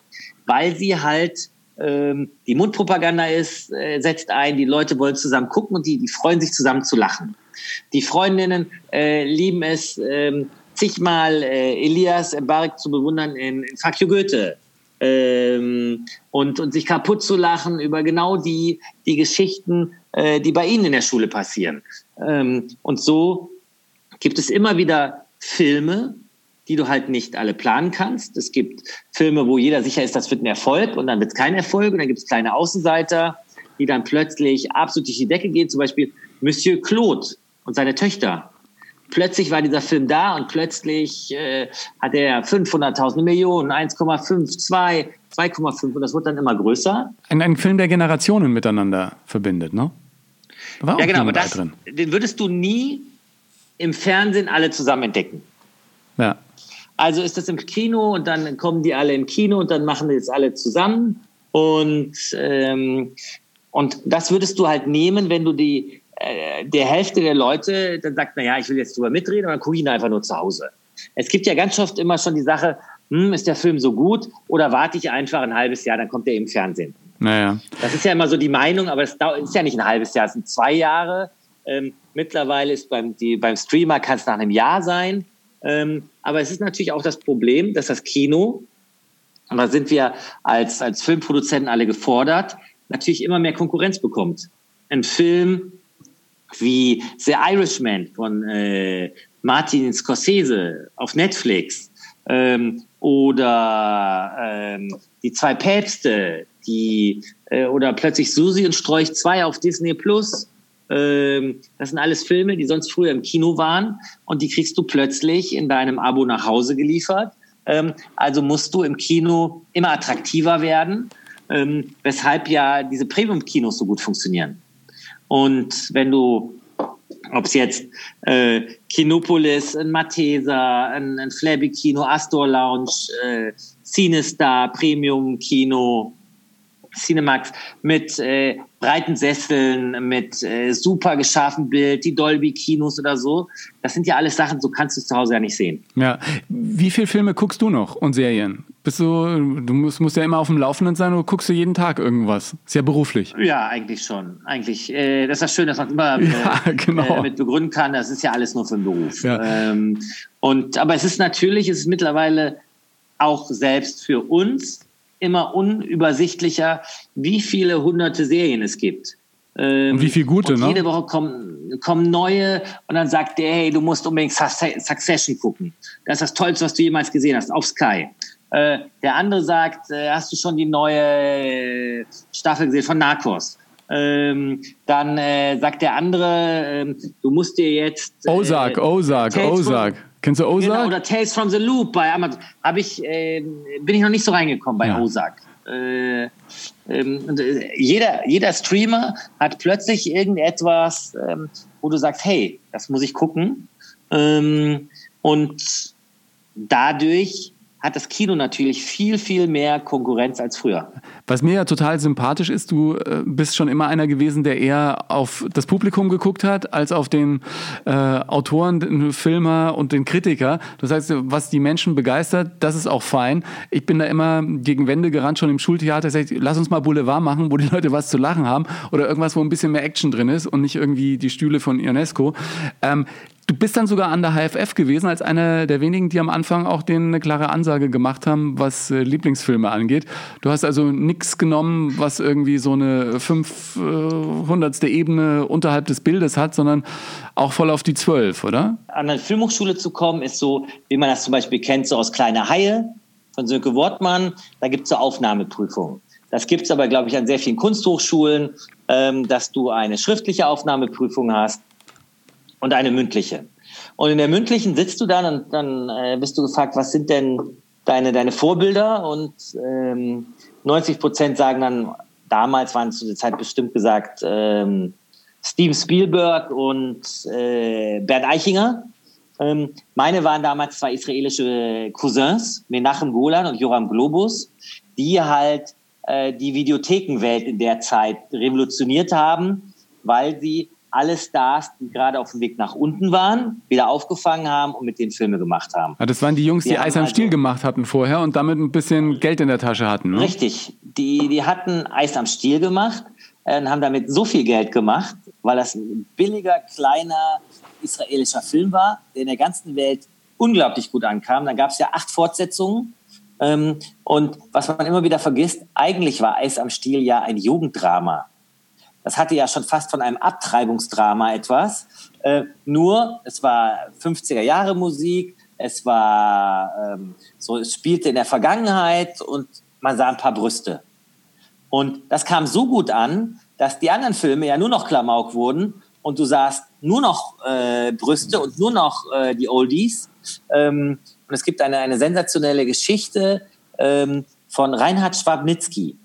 weil sie halt ähm, die Mundpropaganda ist, äh, setzt ein, die Leute wollen zusammen gucken und die, die freuen sich zusammen zu lachen. Die Freundinnen äh, lieben es, ähm, zigmal äh, Elias Mbarek zu bewundern in, in Fuck you Goethe. Ähm, und, und sich kaputt zu lachen über genau die, die Geschichten, äh, die bei ihnen in der Schule passieren. Ähm, und so gibt es immer wieder Filme, die du halt nicht alle planen kannst. Es gibt Filme, wo jeder sicher ist, das wird ein Erfolg und dann wird es kein Erfolg und dann gibt es kleine Außenseiter, die dann plötzlich absolut durch die Decke gehen. Zum Beispiel Monsieur Claude und seine Töchter. Plötzlich war dieser Film da und plötzlich äh, hat er 500.000 Millionen, 1,5, 2, 2,5 und das wird dann immer größer. Ein, ein Film, der Generationen miteinander verbindet, ne? War ja, genau, aber das, drin. den würdest du nie im Fernsehen alle zusammen entdecken. Ja. Also ist das im Kino und dann kommen die alle im Kino und dann machen die jetzt alle zusammen. Und, ähm, und das würdest du halt nehmen, wenn du die äh, der Hälfte der Leute dann sagt, naja, ich will jetzt drüber mitreden und dann gucke ich ihn einfach nur zu Hause. Es gibt ja ganz oft immer schon die Sache, hm, ist der Film so gut oder warte ich einfach ein halbes Jahr, dann kommt er im Fernsehen. Naja. Das ist ja immer so die Meinung, aber es ist ja nicht ein halbes Jahr, es sind zwei Jahre. Ähm, mittlerweile ist beim, die, beim Streamer kann es nach einem Jahr sein. Ähm, aber es ist natürlich auch das Problem, dass das Kino, und da sind wir als, als Filmproduzenten alle gefordert, natürlich immer mehr Konkurrenz bekommt. Ein Film wie The Irishman von äh, Martin Scorsese auf Netflix ähm, oder ähm, Die zwei Päpste die äh, oder plötzlich Susi und Strolch 2 auf Disney Plus. Ähm, das sind alles Filme, die sonst früher im Kino waren und die kriegst du plötzlich in deinem Abo nach Hause geliefert. Ähm, also musst du im Kino immer attraktiver werden, ähm, weshalb ja diese Premium-Kinos so gut funktionieren. Und wenn du, ob es jetzt äh, Kinopolis, ein Matesa, ein, ein Flabby Kino, Astor Lounge, äh, Cinestar, Premium Kino, Cinemax mit äh, breiten Sesseln, mit äh, super geschärftem Bild, die Dolby-Kinos oder so. Das sind ja alles Sachen, so kannst du es zu Hause ja nicht sehen. Ja. Wie viele Filme guckst du noch und Serien? Bist du, du musst, musst ja immer auf dem Laufenden sein oder guckst du jeden Tag irgendwas? Ist ja beruflich. Ja, eigentlich schon. Eigentlich, äh, das ist das Schöne, dass man immer äh, ja, genau. äh, damit begründen kann. Das ist ja alles nur für den Beruf. Ja. Ähm, und, aber es ist natürlich, es ist mittlerweile auch selbst für uns immer unübersichtlicher, wie viele hunderte Serien es gibt. Ähm, und wie viele gute, ne? Jede Woche kommen, kommen neue und dann sagt der, hey, du musst unbedingt Succession gucken. Das ist das Tollste, was du jemals gesehen hast, auf Sky. Äh, der andere sagt, äh, hast du schon die neue Staffel gesehen von Narcos? Ähm, dann äh, sagt der andere, ähm, du musst dir jetzt. Äh, Ozark, Ozark, Ozark. Kennst du Ozark? Genau, oder Tales from the Loop bei Amazon. Hab ich, äh, bin ich noch nicht so reingekommen bei ja. Ozark. Äh, ähm, äh, jeder, jeder Streamer hat plötzlich irgendetwas, ähm, wo du sagst, hey, das muss ich gucken. Ähm, und dadurch hat das Kino natürlich viel, viel mehr Konkurrenz als früher. Was mir ja total sympathisch ist, du äh, bist schon immer einer gewesen, der eher auf das Publikum geguckt hat, als auf den äh, Autoren, den Filmer und den Kritiker. Das heißt, was die Menschen begeistert, das ist auch fein. Ich bin da immer gegen Wände gerannt, schon im Schultheater, sag ich, lass uns mal Boulevard machen, wo die Leute was zu lachen haben oder irgendwas, wo ein bisschen mehr Action drin ist und nicht irgendwie die Stühle von Ionesco. Ähm, Du bist dann sogar an der HFF gewesen, als einer der wenigen, die am Anfang auch denen eine klare Ansage gemacht haben, was äh, Lieblingsfilme angeht. Du hast also nichts genommen, was irgendwie so eine 500. Ebene unterhalb des Bildes hat, sondern auch voll auf die 12, oder? An eine Filmhochschule zu kommen, ist so, wie man das zum Beispiel kennt, so aus Kleine Haie von Sönke Wortmann. Da gibt es so Aufnahmeprüfungen. Das gibt es aber, glaube ich, an sehr vielen Kunsthochschulen, ähm, dass du eine schriftliche Aufnahmeprüfung hast und eine mündliche. Und in der mündlichen sitzt du dann und dann äh, bist du gefragt, was sind denn deine, deine Vorbilder? Und ähm, 90 Prozent sagen dann, damals waren zu der Zeit bestimmt gesagt, ähm, Steven Spielberg und äh, Bernd Eichinger. Ähm, meine waren damals zwei israelische Cousins, Menachem Golan und Joram Globus, die halt äh, die Videothekenwelt in der Zeit revolutioniert haben, weil sie alle Stars, die gerade auf dem Weg nach unten waren, wieder aufgefangen haben und mit denen Filme gemacht haben. Ja, das waren die Jungs, die, die Eis am also, Stiel gemacht hatten vorher und damit ein bisschen Geld in der Tasche hatten. Ne? Richtig. Die, die hatten Eis am Stiel gemacht äh, und haben damit so viel Geld gemacht, weil das ein billiger, kleiner israelischer Film war, der in der ganzen Welt unglaublich gut ankam. Dann gab es ja acht Fortsetzungen. Ähm, und was man immer wieder vergisst, eigentlich war Eis am Stiel ja ein Jugenddrama. Das hatte ja schon fast von einem Abtreibungsdrama etwas. Äh, nur, es war 50er Jahre Musik, es war ähm, so, es spielte in der Vergangenheit und man sah ein paar Brüste. Und das kam so gut an, dass die anderen Filme ja nur noch Klamauk wurden und du sahst nur noch äh, Brüste und nur noch äh, die Oldies. Ähm, und es gibt eine, eine sensationelle Geschichte ähm, von Reinhard Schwabnitzky.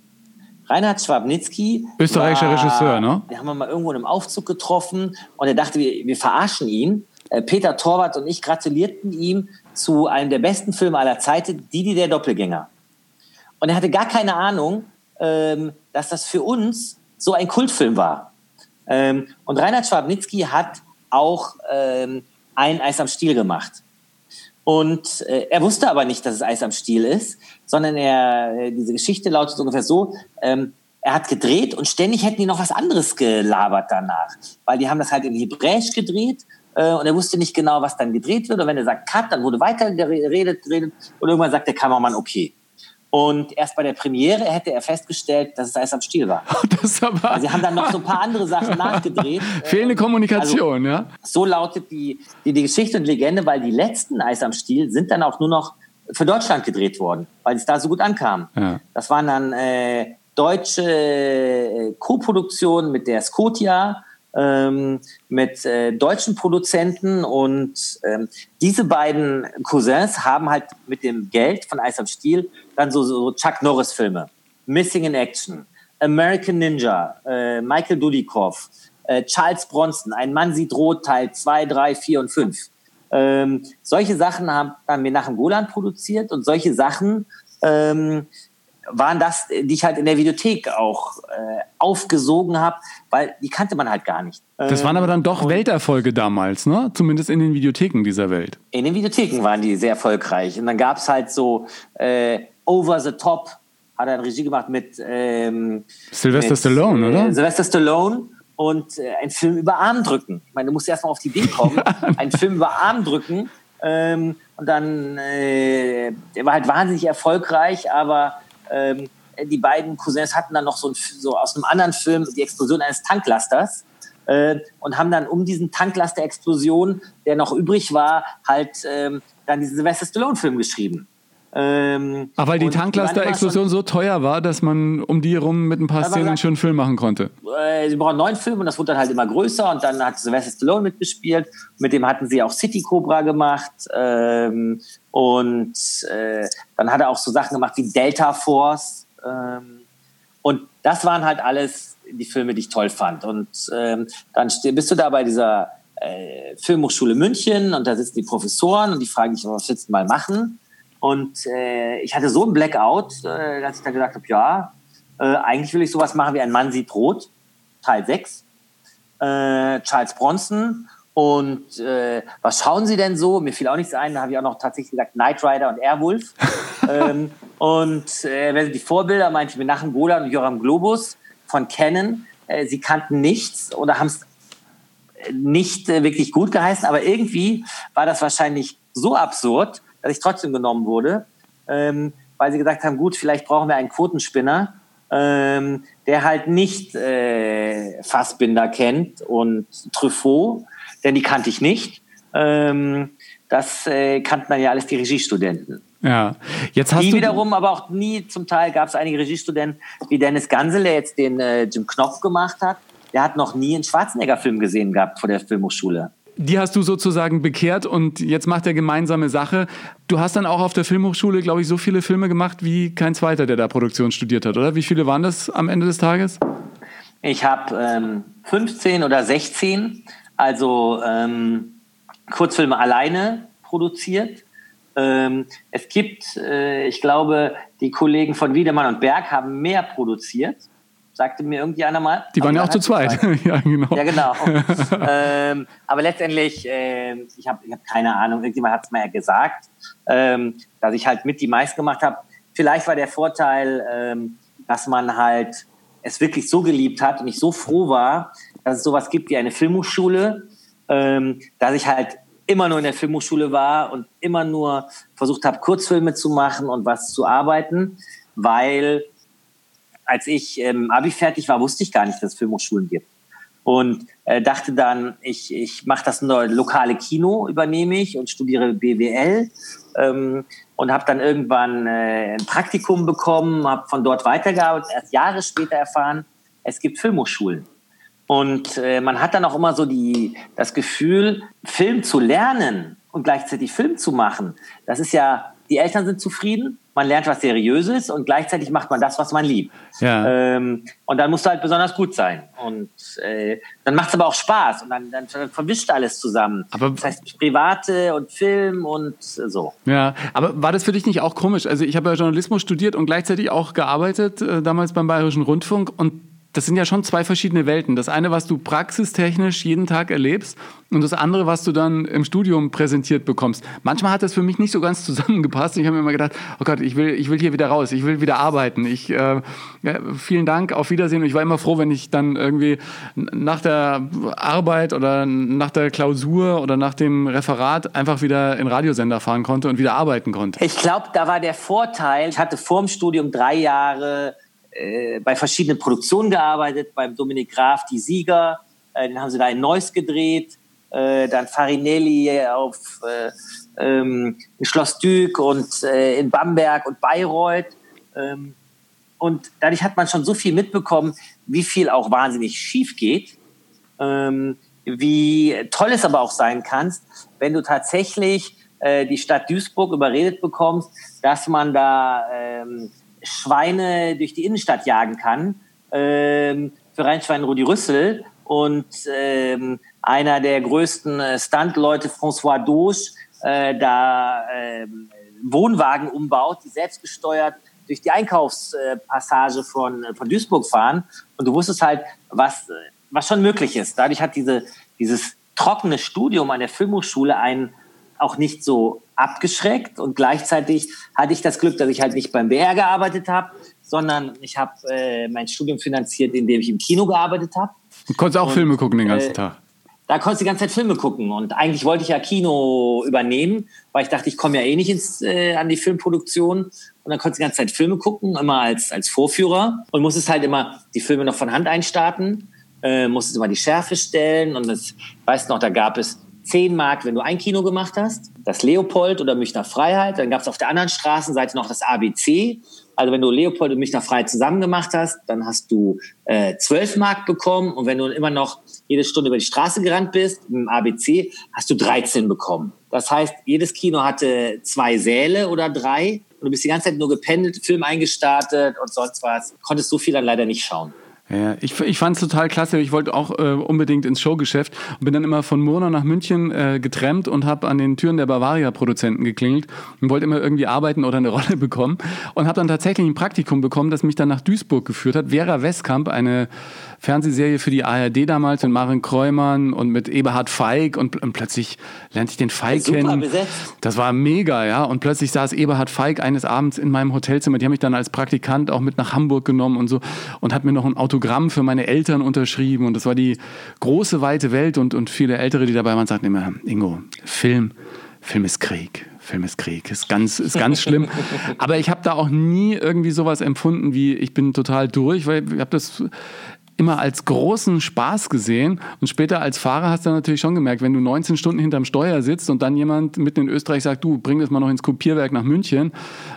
Reinhard Schwabnitzky. Österreichischer war, Regisseur, ne? Den haben wir mal irgendwo in einem Aufzug getroffen und er dachte, wir, wir verarschen ihn. Äh, Peter Torwart und ich gratulierten ihm zu einem der besten Filme aller Zeiten, Didi der Doppelgänger. Und er hatte gar keine Ahnung, ähm, dass das für uns so ein Kultfilm war. Ähm, und Reinhard Schwabnitzky hat auch ähm, ein Eis am Stiel gemacht. Und äh, er wusste aber nicht, dass es Eis am Stiel ist, sondern er, äh, diese Geschichte lautet ungefähr so, ähm, er hat gedreht und ständig hätten die noch was anderes gelabert danach. Weil die haben das halt in Hebräisch gedreht äh, und er wusste nicht genau, was dann gedreht wird. Und wenn er sagt Cut, dann wurde weiter geredet, geredet und irgendwann sagt der Kameramann okay. Und erst bei der Premiere hätte er festgestellt, dass es Eis am Stiel war. Das aber also sie haben dann noch so ein paar andere Sachen nachgedreht. Fehlende Kommunikation, also, ja. So lautet die, die, die Geschichte und Legende, weil die letzten Eis am Stiel sind dann auch nur noch für Deutschland gedreht worden, weil es da so gut ankam. Ja. Das waren dann äh, deutsche äh, Co-Produktionen mit der Scotia ähm, mit äh, deutschen Produzenten und ähm, diese beiden Cousins haben halt mit dem Geld von Eis am Stiel dann so, so Chuck Norris Filme, Missing in Action, American Ninja, äh, Michael Dudikoff, äh, Charles Bronson, Ein Mann sieht rot, Teil 2, 3, 4 und 5. Ähm, solche Sachen haben, haben wir nach dem Golan produziert und solche Sachen ähm, waren das, die ich halt in der Videothek auch äh, aufgesogen habe, weil die kannte man halt gar nicht. Das waren aber dann doch Und Welterfolge damals, ne? Zumindest in den Videotheken dieser Welt. In den Videotheken waren die sehr erfolgreich. Und dann gab es halt so äh, Over the Top, hat er eine Regie gemacht mit ähm, Sylvester mit, Stallone, äh, oder? Sylvester Stallone und äh, ein Film über Armdrücken. Ich meine, du musst erst mal auf die Idee kommen. ein Film über Armdrücken. Ähm, und dann, äh, der war halt wahnsinnig erfolgreich, aber ähm, die beiden Cousins hatten dann noch so, ein, so aus einem anderen Film die Explosion eines Tanklasters äh, und haben dann um diesen Tanklaster-Explosion, der noch übrig war, halt ähm, dann diesen Sylvester Stallone-Film geschrieben. Ähm, Ach, weil die Tanklaster-Explosion so teuer war, dass man um die herum mit ein paar Szenen einen schönen Film machen konnte. äh, sie brauchen einen neuen Film und das wurde dann halt immer größer und dann hat Sylvester Stallone mitgespielt. Mit dem hatten sie auch City Cobra gemacht ähm, und äh, dann hat er auch so Sachen gemacht wie Delta Force ähm, und das waren halt alles die Filme, die ich toll fand. Und ähm, dann bist du da bei dieser äh, Filmhochschule München und da sitzen die Professoren und die fragen dich, was willst du mal machen? Und äh, ich hatte so einen Blackout, äh, dass ich dann gesagt habe, ja, äh, eigentlich will ich sowas machen wie Ein Mann sieht rot, Teil 6. Äh, Charles Bronson. Und äh, was schauen Sie denn so? Mir fiel auch nichts ein. Da habe ich auch noch tatsächlich gesagt Knight Rider und Airwolf. ähm, und äh, wer sind die Vorbilder? Meinte ich mir Nachem Golan und Joram Globus von Canon. Äh, sie kannten nichts oder haben es nicht äh, wirklich gut geheißen, aber irgendwie war das wahrscheinlich so absurd, dass ich trotzdem genommen wurde, ähm, weil sie gesagt haben, gut, vielleicht brauchen wir einen Quotenspinner, ähm, der halt nicht äh, Fassbinder kennt und Truffaut, denn die kannte ich nicht. Ähm, das äh, kannten dann ja alles die Regiestudenten. Ja. Jetzt hast Die du wiederum aber auch nie, zum Teil gab es einige Regiestudenten, wie Dennis Gansel, der jetzt den äh, Jim Knopf gemacht hat. Der hat noch nie einen Schwarzenegger-Film gesehen gehabt vor der Filmhochschule. Die hast du sozusagen bekehrt und jetzt macht er gemeinsame Sache. Du hast dann auch auf der Filmhochschule, glaube ich, so viele Filme gemacht wie kein zweiter, der da Produktion studiert hat, oder? Wie viele waren das am Ende des Tages? Ich habe ähm, 15 oder 16, also ähm, Kurzfilme alleine produziert. Ähm, es gibt, äh, ich glaube, die Kollegen von Wiedemann und Berg haben mehr produziert. Sagte mir irgendwie einer mal. Die waren ja auch zu zweit. ja, genau. Ja, genau. ähm, aber letztendlich, ähm, ich habe ich hab keine Ahnung, irgendjemand hat es mir ja gesagt, ähm, dass ich halt mit die meist gemacht habe. Vielleicht war der Vorteil, ähm, dass man halt es wirklich so geliebt hat und ich so froh war, dass es sowas gibt wie eine Filmhochschule, ähm, dass ich halt immer nur in der Filmhochschule war und immer nur versucht habe, Kurzfilme zu machen und was zu arbeiten, weil als ich ähm, Abi fertig war, wusste ich gar nicht, dass es Filmhochschulen gibt. Und äh, dachte dann, ich, ich mache das neue lokale Kino, übernehme ich und studiere BWL. Ähm, und habe dann irgendwann äh, ein Praktikum bekommen, habe von dort weitergearbeitet, erst Jahre später erfahren, es gibt Filmhochschulen. Und äh, man hat dann auch immer so die, das Gefühl, Film zu lernen und gleichzeitig Film zu machen. Das ist ja, die Eltern sind zufrieden, man lernt was Seriöses und gleichzeitig macht man das, was man liebt. Ja. Ähm, und dann musst du halt besonders gut sein. Und äh, dann macht es aber auch Spaß und dann, dann verwischt alles zusammen. Aber- das heißt, private und Film und so. Ja, aber war das für dich nicht auch komisch? Also ich habe ja Journalismus studiert und gleichzeitig auch gearbeitet, äh, damals beim Bayerischen Rundfunk. Und das sind ja schon zwei verschiedene Welten. Das eine, was du praxistechnisch jeden Tag erlebst und das andere, was du dann im Studium präsentiert bekommst. Manchmal hat das für mich nicht so ganz zusammengepasst. Ich habe mir immer gedacht, oh Gott, ich will, ich will hier wieder raus, ich will wieder arbeiten. Ich, äh, ja, vielen Dank, auf Wiedersehen. Und ich war immer froh, wenn ich dann irgendwie nach der Arbeit oder nach der Klausur oder nach dem Referat einfach wieder in Radiosender fahren konnte und wieder arbeiten konnte. Ich glaube, da war der Vorteil, ich hatte vor dem Studium drei Jahre äh, bei verschiedenen Produktionen gearbeitet, beim Dominik Graf, die Sieger, äh, den haben sie da in Neuss gedreht, äh, dann Farinelli auf äh, ähm, in Schloss Dück und äh, in Bamberg und Bayreuth. Ähm, und dadurch hat man schon so viel mitbekommen, wie viel auch wahnsinnig schief geht, ähm, wie toll es aber auch sein kannst, wenn du tatsächlich äh, die Stadt Duisburg überredet bekommst, dass man da ähm, Schweine durch die Innenstadt jagen kann. Ähm, für Rheinschwein Rudi Rüssel und ähm, einer der größten äh, Stuntleute, François Doge, äh, da ähm, Wohnwagen umbaut, die selbstgesteuert durch die Einkaufspassage von, von Duisburg fahren und du wusstest halt, was, was schon möglich ist. Dadurch hat diese, dieses trockene Studium an der Filmhochschule einen auch nicht so abgeschreckt und gleichzeitig hatte ich das Glück, dass ich halt nicht beim BR gearbeitet habe, sondern ich habe äh, mein Studium finanziert, indem ich im Kino gearbeitet habe. Du konntest auch und, Filme gucken den ganzen äh, Tag. Da konntest du die ganze Zeit Filme gucken und eigentlich wollte ich ja Kino übernehmen, weil ich dachte, ich komme ja eh nicht ins, äh, an die Filmproduktion und dann konntest du die ganze Zeit Filme gucken, immer als, als Vorführer und musstest halt immer die Filme noch von Hand einstarten, äh, musstest immer die Schärfe stellen und das, weißt noch, da gab es 10 Mark, wenn du ein Kino gemacht hast, das Leopold oder Münchner Freiheit. Dann gab es auf der anderen Straßenseite noch das ABC. Also wenn du Leopold und Münchner Freiheit zusammen gemacht hast, dann hast du äh, 12 Mark bekommen. Und wenn du immer noch jede Stunde über die Straße gerannt bist, im ABC, hast du 13 bekommen. Das heißt, jedes Kino hatte zwei Säle oder drei. Und du bist die ganze Zeit nur gependelt, Film eingestartet und sonst was. Konntest so viel dann leider nicht schauen. Ja, ich, ich fand es total klasse. Ich wollte auch äh, unbedingt ins Showgeschäft und bin dann immer von Murnau nach München äh, getrennt und habe an den Türen der Bavaria-Produzenten geklingelt und wollte immer irgendwie arbeiten oder eine Rolle bekommen und habe dann tatsächlich ein Praktikum bekommen, das mich dann nach Duisburg geführt hat. Vera Westkamp, eine Fernsehserie für die ARD damals mit Maren Kreumann und mit Eberhard Feig und, und plötzlich lernte ich den Feig kennen. Besetzt. Das war mega, ja. Und plötzlich saß Eberhard Feig eines Abends in meinem Hotelzimmer. Die haben mich dann als Praktikant auch mit nach Hamburg genommen und so und hat mir noch ein Autogramm für meine Eltern unterschrieben. Und das war die große, weite Welt und, und viele Ältere, die dabei waren, sagten immer, Ingo, Film, Film ist Krieg. Film ist Krieg, ist ganz, ist ganz schlimm. Aber ich habe da auch nie irgendwie sowas empfunden wie, ich bin total durch, weil ich habe das immer als großen Spaß gesehen. Und später als Fahrer hast du natürlich schon gemerkt, wenn du 19 Stunden hinterm Steuer sitzt und dann jemand mitten in Österreich sagt, du bring das mal noch ins Kopierwerk nach München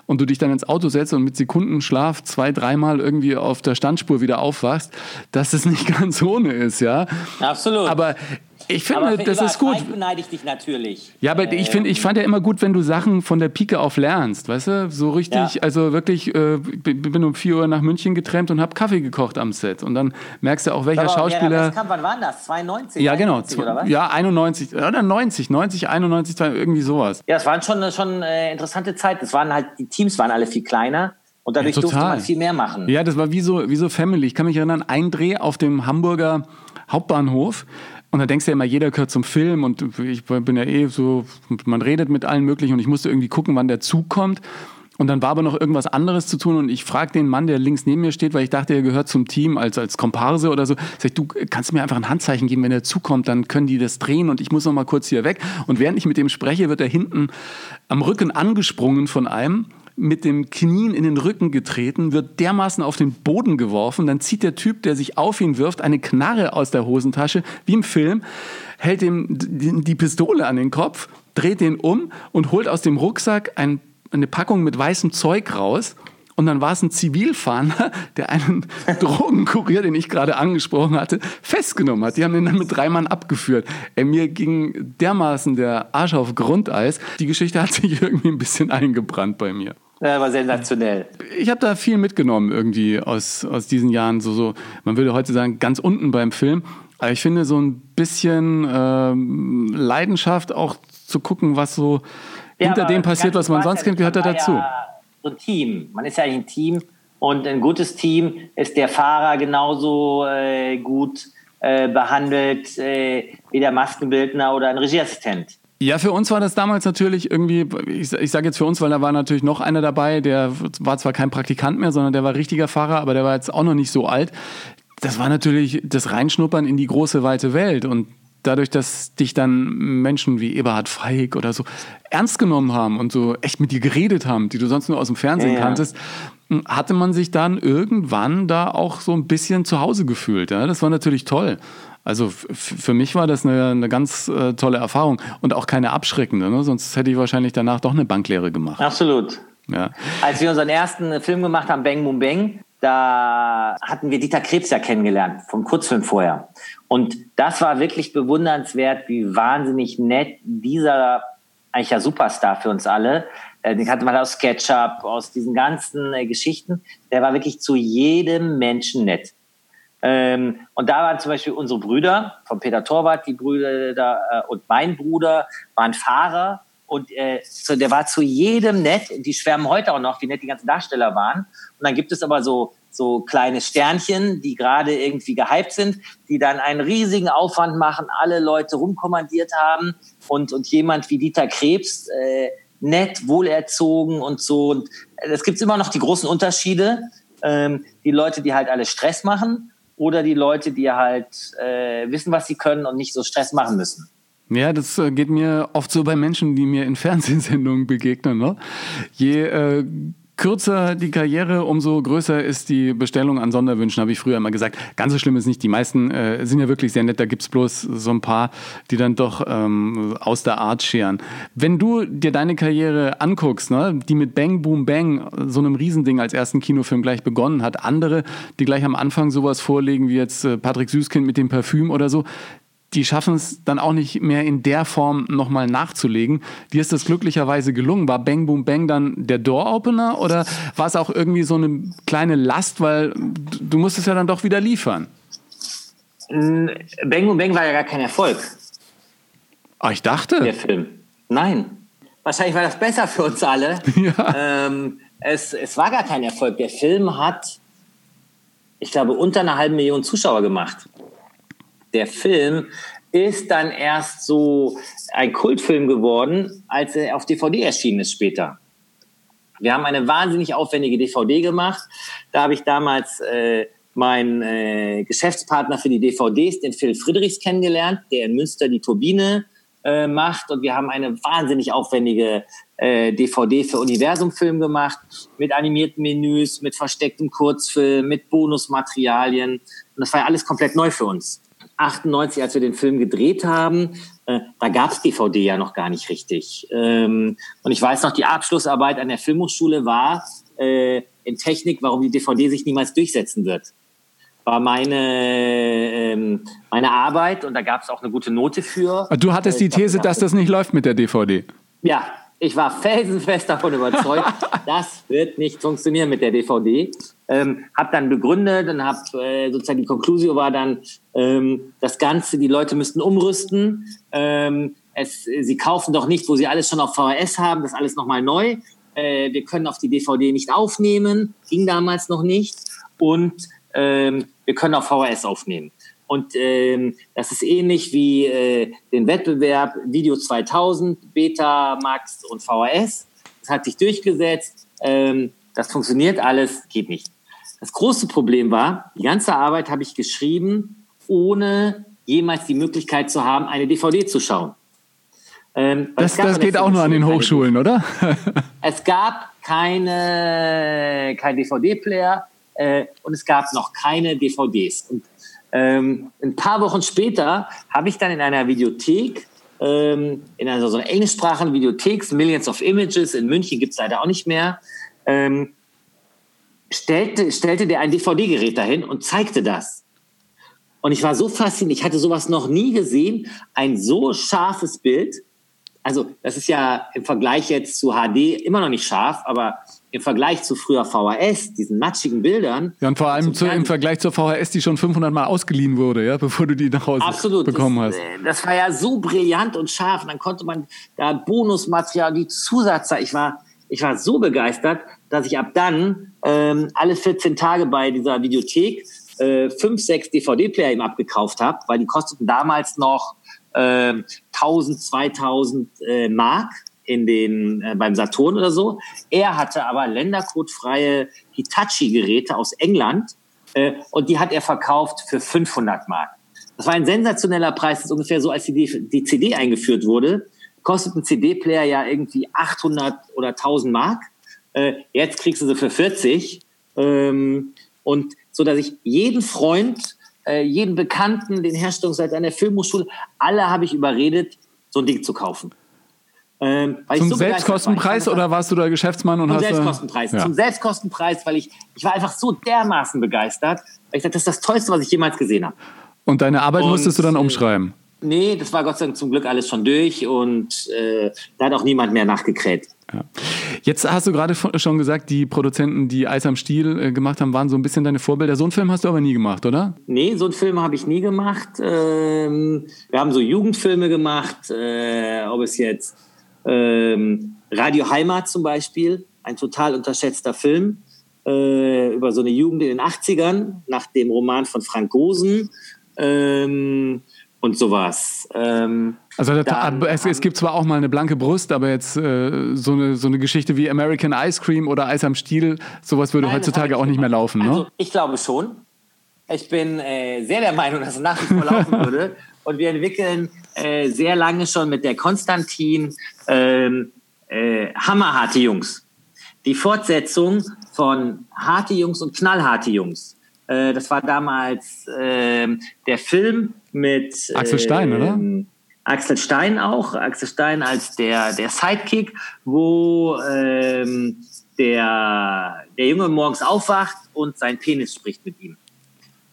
und du dich dann ins Auto setzt und mit Sekundenschlaf zwei, dreimal irgendwie auf der Standspur wieder aufwachst, dass es nicht ganz ohne ist, ja. Absolut. Aber ich finde, das ist gut. Beneide ich dich natürlich. Ja, aber ich finde, ich fand ja immer gut, wenn du Sachen von der Pike auf lernst, weißt du? So richtig, ja. also wirklich, äh, bin um 4 Uhr nach München getrennt und habe Kaffee gekocht am Set. Und dann merkst du auch, welcher aber, Schauspieler. Ja, wann war das? 92? Ja, genau. 91, oder was? Ja, 91 oder 90, 90, 91, irgendwie sowas. Ja, es waren schon, schon äh, interessante Zeiten. Es waren halt, die Teams waren alle viel kleiner. Und dadurch ja, durfte man viel mehr machen. Ja, das war wie so, wie so Family. Ich kann mich erinnern, ein Dreh auf dem Hamburger Hauptbahnhof. Und da denkst du ja immer, jeder gehört zum Film und ich bin ja eh so, man redet mit allen möglichen und ich musste irgendwie gucken, wann der Zug kommt. Und dann war aber noch irgendwas anderes zu tun und ich frage den Mann, der links neben mir steht, weil ich dachte, er gehört zum Team als, als Komparse oder so. Sag ich, du kannst mir einfach ein Handzeichen geben, wenn er zukommt, dann können die das drehen und ich muss noch mal kurz hier weg. Und während ich mit dem spreche, wird er hinten am Rücken angesprungen von einem mit dem Knien in den Rücken getreten, wird dermaßen auf den Boden geworfen, dann zieht der Typ, der sich auf ihn wirft, eine Knarre aus der Hosentasche, wie im Film, hält ihm die Pistole an den Kopf, dreht den um und holt aus dem Rucksack ein, eine Packung mit weißem Zeug raus. Und dann war es ein Zivilfahnder, der einen Drogenkurier, den ich gerade angesprochen hatte, festgenommen hat. Die haben den dann mit drei Mann abgeführt. Ey, mir ging dermaßen der Arsch auf Grundeis. Die Geschichte hat sich irgendwie ein bisschen eingebrannt bei mir. Ja, war sensationell. Ich habe da viel mitgenommen irgendwie aus, aus diesen Jahren. So, so, man würde heute sagen, ganz unten beim Film. Aber ich finde so ein bisschen ähm, Leidenschaft auch zu gucken, was so ja, hinter dem passiert, was man sonst kennt, gehört da dazu. Ja so ein Team. Man ist ja ein Team und ein gutes Team ist der Fahrer genauso äh, gut äh, behandelt äh, wie der Maskenbildner oder ein Regieassistent. Ja, für uns war das damals natürlich irgendwie, ich, ich sage jetzt für uns, weil da war natürlich noch einer dabei, der war zwar kein Praktikant mehr, sondern der war richtiger Fahrer, aber der war jetzt auch noch nicht so alt. Das war natürlich das Reinschnuppern in die große, weite Welt. Und dadurch, dass dich dann Menschen wie Eberhard Feig oder so ernst genommen haben und so echt mit dir geredet haben, die du sonst nur aus dem Fernsehen ja, kanntest, hatte man sich dann irgendwann da auch so ein bisschen zu Hause gefühlt. Ja? Das war natürlich toll. Also für mich war das eine, eine ganz äh, tolle Erfahrung und auch keine abschreckende. Ne? Sonst hätte ich wahrscheinlich danach doch eine Banklehre gemacht. Absolut. Ja. Als wir unseren ersten Film gemacht haben, Bang Boom Bang, da hatten wir Dieter Krebs ja kennengelernt, vom Kurzfilm vorher. Und das war wirklich bewundernswert, wie wahnsinnig nett dieser eigentlich ja Superstar für uns alle, äh, den kannte man aus SketchUp, aus diesen ganzen äh, Geschichten, der war wirklich zu jedem Menschen nett. Ähm, und da waren zum Beispiel unsere Brüder, von Peter Torwart, die Brüder da, äh, und mein Bruder waren Fahrer Und äh, so, der war zu jedem nett. Die schwärmen heute auch noch, wie nett die ganzen Darsteller waren. Und dann gibt es aber so, so kleine Sternchen, die gerade irgendwie gehypt sind, die dann einen riesigen Aufwand machen, alle Leute rumkommandiert haben. Und, und jemand wie Dieter Krebs, äh, nett, wohlerzogen und so. Und es gibt immer noch die großen Unterschiede. Ähm, die Leute, die halt alle Stress machen oder die Leute, die halt äh, wissen, was sie können und nicht so Stress machen müssen. Ja, das äh, geht mir oft so bei Menschen, die mir in Fernsehsendungen begegnen. Ne? Je äh, kürzer die Karriere, umso größer ist die Bestellung an Sonderwünschen, habe ich früher immer gesagt. Ganz so schlimm ist nicht. Die meisten äh, sind ja wirklich sehr nett. Da gibt es bloß so ein paar, die dann doch ähm, aus der Art scheren. Wenn du dir deine Karriere anguckst, ne, die mit Bang Boom Bang, so einem Riesending als ersten Kinofilm gleich begonnen hat, andere, die gleich am Anfang sowas vorlegen wie jetzt äh, Patrick Süßkind mit dem Parfüm oder so, die schaffen es dann auch nicht mehr in der Form nochmal nachzulegen. Dir ist das glücklicherweise gelungen. War Bang Boom Bang dann der Door-Opener oder war es auch irgendwie so eine kleine Last, weil du musstest ja dann doch wieder liefern? Bang Boom Bang war ja gar kein Erfolg. Ah, ich dachte. Der Film. Nein. Wahrscheinlich war das besser für uns alle. Ja. Ähm, es, es war gar kein Erfolg. Der Film hat, ich glaube, unter einer halben Million Zuschauer gemacht der Film ist dann erst so ein Kultfilm geworden, als er auf DVD erschienen ist später. Wir haben eine wahnsinnig aufwendige DVD gemacht. Da habe ich damals äh, meinen äh, Geschäftspartner für die DVDs, den Phil Friedrichs, kennengelernt, der in Münster die Turbine äh, macht. Und wir haben eine wahnsinnig aufwendige äh, DVD für Universum-Film gemacht, mit animierten Menüs, mit verstecktem Kurzfilm, mit Bonusmaterialien. Und das war ja alles komplett neu für uns. 98, als wir den Film gedreht haben, äh, da gab es DVD ja noch gar nicht richtig. Ähm, und ich weiß noch, die Abschlussarbeit an der Filmhochschule war äh, in Technik, warum die DVD sich niemals durchsetzen wird. War meine, ähm, meine Arbeit und da gab es auch eine gute Note für. Du hattest die These, dass das nicht läuft mit der DVD. Ja, ich war felsenfest davon überzeugt, das wird nicht funktionieren mit der DVD. Ähm, hab dann begründet und hab äh, sozusagen die Konklusion war dann, ähm, das Ganze, die Leute müssten umrüsten. Ähm, es, sie kaufen doch nicht, wo sie alles schon auf VHS haben, das alles nochmal neu. Äh, wir können auf die DVD nicht aufnehmen, ging damals noch nicht. Und ähm, wir können auf VHS aufnehmen. Und ähm, das ist ähnlich wie äh, den Wettbewerb Video 2000, Beta, Max und VHS. Das hat sich durchgesetzt. Ähm, das funktioniert alles, geht nicht. Das große Problem war, die ganze Arbeit habe ich geschrieben, ohne jemals die Möglichkeit zu haben, eine DVD zu schauen. Ähm, das, das geht auch nur an den Hochschulen, oder? es gab keine, kein DVD-Player äh, und es gab noch keine DVDs. Und ähm, ein paar Wochen später habe ich dann in einer Videothek, ähm, in einer so einer englischsprachigen Videothek, Millions of Images, in München gibt es leider auch nicht mehr, ähm, stellte, stellte der ein DVD-Gerät dahin und zeigte das. Und ich war so fasziniert, ich hatte sowas noch nie gesehen, ein so scharfes Bild. Also das ist ja im Vergleich jetzt zu HD immer noch nicht scharf, aber im Vergleich zu früher VHS, diesen matschigen Bildern. Ja, und vor allem zu, im Vergleich zur VHS, die schon 500 Mal ausgeliehen wurde, ja, bevor du die nach Hause Absolut, bekommen das, hast. Äh, das war ja so brillant und scharf. Und dann konnte man da Bonusmaterial, die Zusatzer. Ich war, ich war so begeistert, dass ich ab dann ähm, alle 14 Tage bei dieser Videothek äh, fünf, sechs DVD-Player ihm abgekauft habe, weil die kosteten damals noch äh, 1000, 2000 äh, Mark in den, äh, beim Saturn oder so. Er hatte aber ländercodefreie Hitachi-Geräte aus England äh, und die hat er verkauft für 500 Mark. Das war ein sensationeller Preis. Das ist ungefähr so, als die, die CD eingeführt wurde, kostet ein CD-Player ja irgendwie 800 oder 1000 Mark. Äh, jetzt kriegst du sie für 40. Ähm, und so, dass ich jeden Freund, äh, jeden Bekannten, den Herstellungsleiter an der Filmhochschule, alle habe ich überredet, so ein Ding zu kaufen. Ähm, zum so Selbstkostenpreis war. oder warst du da Geschäftsmann und zum hast Selbstkostenpreis? Ja. Zum Selbstkostenpreis, weil ich ich war einfach so dermaßen begeistert, weil ich dachte, das ist das Tollste, was ich jemals gesehen habe. Und deine Arbeit und, musstest du dann äh, umschreiben? Nee, das war Gott sei Dank zum Glück alles schon durch und äh, da hat auch niemand mehr nachgekräht. Ja. Jetzt hast du gerade schon gesagt, die Produzenten, die Eis am Stiel äh, gemacht haben, waren so ein bisschen deine Vorbilder. So einen Film hast du aber nie gemacht, oder? Nee, so einen Film habe ich nie gemacht. Ähm, wir haben so Jugendfilme gemacht, äh, ob es jetzt Ähm, Radio Heimat zum Beispiel, ein total unterschätzter Film äh, über so eine Jugend in den 80ern, nach dem Roman von Frank Gosen ähm, und sowas. Ähm, also dann, es, es, gibt zwar auch mal eine blanke Brust, aber jetzt äh, so, eine, so eine Geschichte wie American Ice Cream oder Eis am Stiel, sowas würde nein, heutzutage auch nicht mehr laufen, ne? Also, ich glaube schon. Ich bin äh, sehr der Meinung, dass es nach wie vor laufen würde. Und wir entwickeln äh, sehr lange schon mit der Konstantin ähm, äh, hammerharte Jungs. Die Fortsetzung von Harte Jungs und Knallharte Jungs. Äh, das war damals äh, der Film mit Axel Stein, oder? Ähm, Axel Stein auch, Axel Stein als der, der Sidekick, wo ähm, der, der Junge morgens aufwacht und sein Penis spricht mit ihm.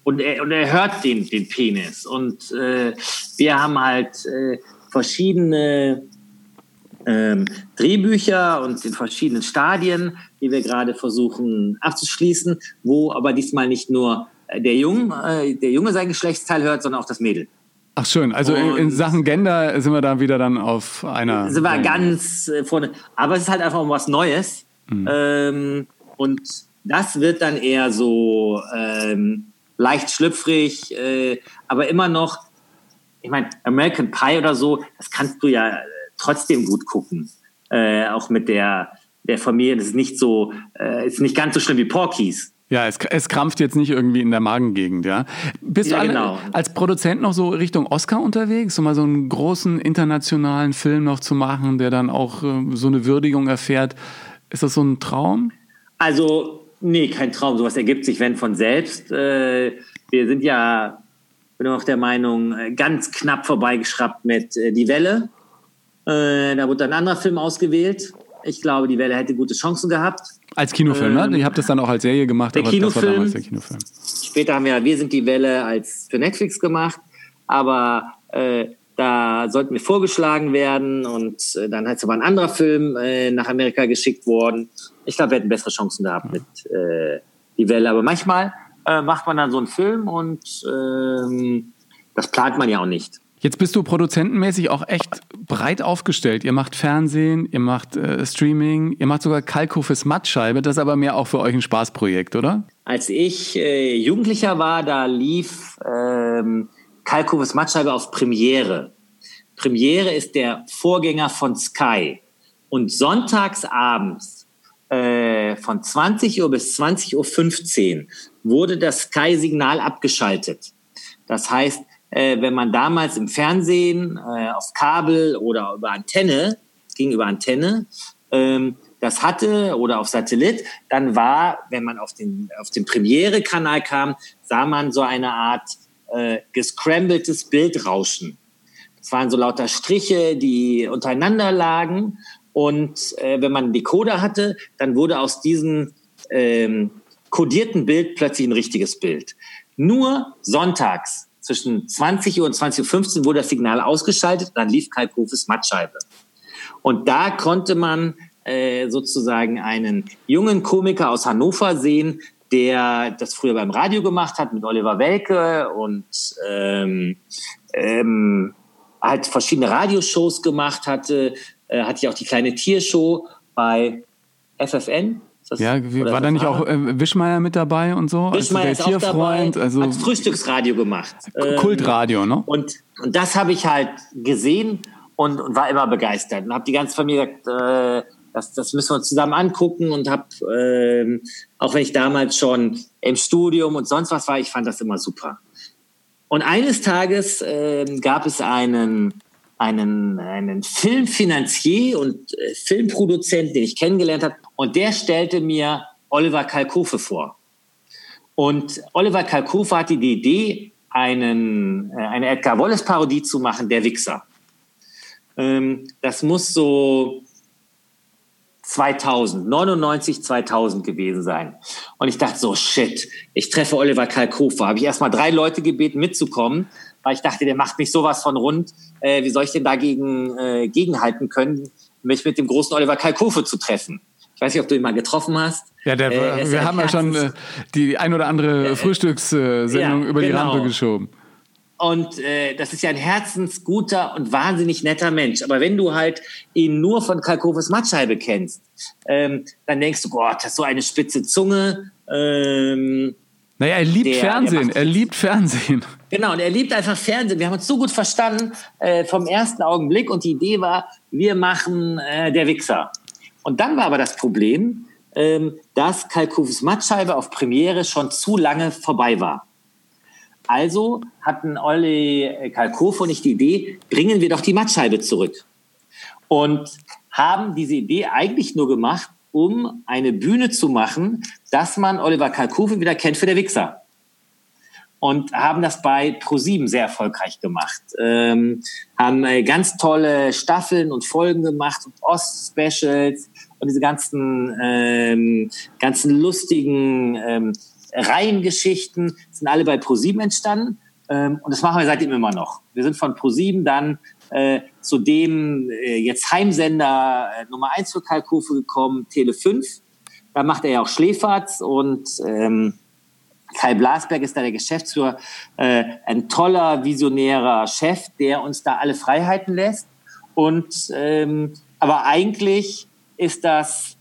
Und er, und er hört den, den Penis. Und äh, wir haben halt äh, verschiedene ähm, Drehbücher und in verschiedenen Stadien, die wir gerade versuchen abzuschließen, wo aber diesmal nicht nur der Junge, äh, der Junge sein Geschlechtsteil hört, sondern auch das Mädel. Ach schön, also in, in, Sachen Gender sind wir da wieder dann auf einer. Sind wir ganz äh, vorne. Aber es ist halt einfach um was Neues. Mhm. Ähm, und das wird dann eher so ähm, leicht schlüpfrig, äh, aber immer noch, ich meine, American Pie oder so, das kannst du ja trotzdem gut gucken. Äh, auch mit der, der Familie. Das ist nicht so, äh, ist nicht ganz so schlimm wie Porkies. Ja, es, es krampft jetzt nicht irgendwie in der Magengegend, ja. Bist ja, du alle, genau. als Produzent noch so Richtung Oscar unterwegs, um mal so einen großen internationalen Film noch zu machen, der dann auch äh, so eine Würdigung erfährt? Ist das so ein Traum? Also, nee, kein Traum. Sowas ergibt sich, wenn von selbst. Äh, wir sind ja, bin auch der Meinung, äh, ganz knapp vorbeigeschraubt mit äh, Die Welle. Äh, da wurde ein anderer Film ausgewählt. Ich glaube, die Welle hätte gute Chancen gehabt. Als Kinofilm, ne? ähm, ne? Ihr habt das dann auch als Serie gemacht, der aber Kinofilm, das war damals der Kinofilm. Später haben wir Wir sind die Welle als für Netflix gemacht, aber äh, da sollten wir vorgeschlagen werden und äh, dann hat es aber ein anderer Film äh, nach Amerika geschickt worden. Ich glaube, wir hätten bessere Chancen gehabt mit äh, die Welle. Aber manchmal äh, macht man dann so einen Film und ähm, das plant man ja auch nicht. Jetzt bist du produzentenmäßig auch echt breit aufgestellt. Ihr macht Fernsehen, ihr macht äh, Streaming, ihr macht sogar Kalkhofes Mattscheibe. Das ist aber mehr auch für euch ein Spaßprojekt, oder? Als ich äh, Jugendlicher war, da lief ähm, Kalkhofes Mattscheibe auf Premiere. Premiere ist der Vorgänger von Sky. Und sonntags abends äh, von 20 Uhr bis 20.15 Uhr wurde das Sky-Signal abgeschaltet. Das heißt, äh, wenn man damals im Fernsehen, äh, auf Kabel oder über Antenne, ging über Antenne, ähm, das hatte oder auf Satellit, dann war, wenn man auf den, auf den Premiere-Kanal kam, sah man so eine Art äh, gescrambeltes Bildrauschen. Das waren so lauter Striche, die untereinander lagen. Und äh, wenn man einen Decoder hatte, dann wurde aus diesem ähm, kodierten Bild plötzlich ein richtiges Bild. Nur sonntags zwischen 20 Uhr und 20.15 Uhr wurde das Signal ausgeschaltet, dann lief Kalkhofes Mattscheibe. Und da konnte man äh, sozusagen einen jungen Komiker aus Hannover sehen, der das früher beim Radio gemacht hat mit Oliver Welke und ähm, ähm, halt verschiedene Radioshows gemacht hatte, äh, hatte ja auch die kleine Tiershow bei FFN, das, ja, war da nicht auch äh, Wischmeier mit dabei und so? Wischmeier also ist Tierfreund, auch dabei, also hat Frühstücksradio gemacht. Kultradio, ne? Und, und das habe ich halt gesehen und, und war immer begeistert und habe die ganze Familie gesagt, äh, das, das müssen wir uns zusammen angucken und habe, äh, auch wenn ich damals schon im Studium und sonst was war, ich fand das immer super. Und eines Tages äh, gab es einen einen, einen Filmfinanzier und äh, Filmproduzent, den ich kennengelernt habe, und der stellte mir Oliver Kalkofe vor. Und Oliver Kalkofe hatte die Idee, einen, äh, eine Edgar Wallace-Parodie zu machen, Der Wichser. Ähm, das muss so 2000, 99, 2000 gewesen sein. Und ich dachte so, shit, ich treffe Oliver Kalkofe. Habe ich erstmal drei Leute gebeten, mitzukommen weil ich dachte, der macht mich sowas von rund. Äh, wie soll ich denn dagegen äh, gegenhalten können, mich mit dem großen Oliver Kalkofe zu treffen? Ich weiß nicht, ob du ihn mal getroffen hast. Ja, der, äh, wir haben ja schon äh, die ein oder andere Frühstückssendung ja, über die genau. Rampe geschoben. Und äh, das ist ja ein herzensguter und wahnsinnig netter Mensch. Aber wenn du halt ihn nur von Kalkofes Mattscheibe kennst, ähm, dann denkst du, Gott, das ist so eine spitze Zunge. Ähm, naja, er liebt der, Fernsehen. Der er liebt Fernsehen. Genau, und er liebt einfach Fernsehen. Wir haben uns so gut verstanden äh, vom ersten Augenblick. Und die Idee war, wir machen äh, der Wichser. Und dann war aber das Problem, ähm, dass Kalkofes Mattscheibe auf Premiere schon zu lange vorbei war. Also hatten Olli Kalkofe und ich die Idee, bringen wir doch die Mattscheibe zurück. Und haben diese Idee eigentlich nur gemacht, um eine Bühne zu machen, dass man Oliver Kalkofe wieder kennt für der Wichser. Und haben das bei ProSieben sehr erfolgreich gemacht. Ähm, haben äh, ganz tolle Staffeln und Folgen gemacht und Ost-Specials und diese ganzen, ähm, ganzen lustigen ähm, Reihengeschichten sind alle bei ProSieben entstanden. Ähm, und das machen wir seitdem immer noch. Wir sind von ProSieben dann äh, zu dem äh, jetzt Heimsender äh, Nummer eins für Kalkofe gekommen, Tele 5. Da macht er ja auch Schläferz und ähm, Kai Blasberg ist da der Geschäftsführer, äh, ein toller, visionärer Chef, der uns da alle Freiheiten lässt. Und ähm, aber eigentlich ist das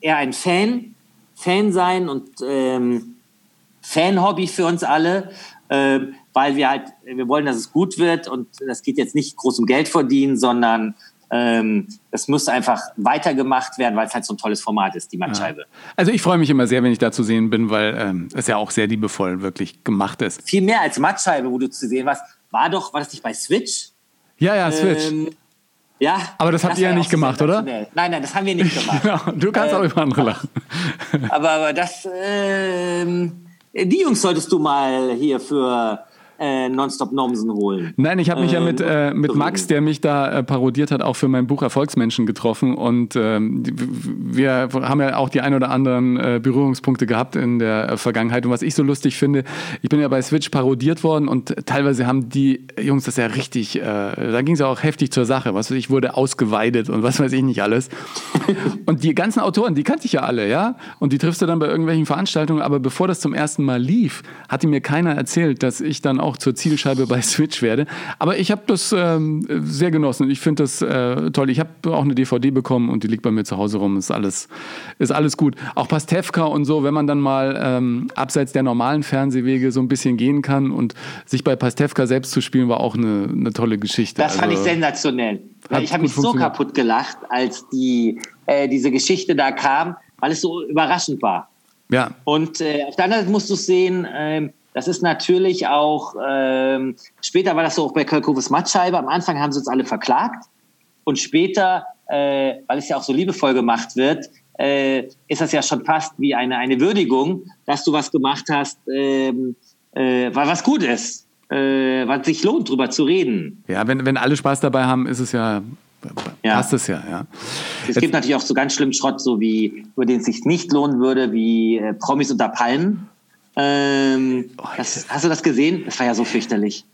eher ein Fan Fan sein und ähm, Fan-Hobby für uns alle, äh, weil wir halt, wir wollen, dass es gut wird und das geht jetzt nicht groß um Geld verdienen, sondern ähm, das muss einfach weitergemacht werden, weil es halt so ein tolles Format ist, die Mattscheibe. Ja. Also ich freue mich immer sehr, wenn ich da zu sehen bin, weil ähm, es ja auch sehr liebevoll wirklich gemacht ist. Viel mehr als Mattscheibe, wo du zu sehen warst, war doch, war das nicht bei Switch? Ja, ja, Switch. Ähm, ja, aber das habt das ihr ja nicht gemacht, oder? Nein, nein, das haben wir nicht gemacht. genau, du kannst äh, auch über andere lachen. aber, aber das, äh, die Jungs solltest du mal hier für äh, Nonstop Nomsen holen. Nein, ich habe mich äh, ja mit, äh, mit Max, der mich da äh, parodiert hat, auch für mein Buch Erfolgsmenschen getroffen. Und ähm, wir haben ja auch die ein oder anderen äh, Berührungspunkte gehabt in der äh, Vergangenheit. Und was ich so lustig finde, ich bin ja bei Switch parodiert worden und teilweise haben die Jungs das ja richtig, da ging es ja auch heftig zur Sache. Was weiß ich, wurde ausgeweidet und was weiß ich nicht alles. und die ganzen Autoren, die kannte ich ja alle, ja. Und die triffst du dann bei irgendwelchen Veranstaltungen. Aber bevor das zum ersten Mal lief, hatte mir keiner erzählt, dass ich dann auch auch zur Zielscheibe bei Switch werde. Aber ich habe das ähm, sehr genossen. Ich finde das äh, toll. Ich habe auch eine DVD bekommen und die liegt bei mir zu Hause rum. Ist alles, ist alles gut. Auch Pastewka und so, wenn man dann mal ähm, abseits der normalen Fernsehwege so ein bisschen gehen kann und sich bei Pastewka selbst zu spielen, war auch eine, eine tolle Geschichte. Das fand also, ich sensationell. Ich habe mich so kaputt gelacht, als die, äh, diese Geschichte da kam, weil es so überraschend war. Ja. Und äh, auf der anderen Seite musst du sehen, ähm, das ist natürlich auch, ähm, später war das so auch bei Kölkoves Mattscheibe. Am Anfang haben sie uns alle verklagt. Und später, äh, weil es ja auch so liebevoll gemacht wird, äh, ist das ja schon fast wie eine, eine Würdigung, dass du was gemacht hast, ähm, äh, weil was gut ist, äh, was sich lohnt, drüber zu reden. Ja, wenn, wenn alle Spaß dabei haben, ist es ja ja. passt es ja, ja. Es gibt natürlich auch so ganz schlimmen Schrott, so wie, über den es sich nicht lohnen würde, wie äh, Promis unter Palmen. Ähm, oh, das, hast du das gesehen? Das war ja so fürchterlich.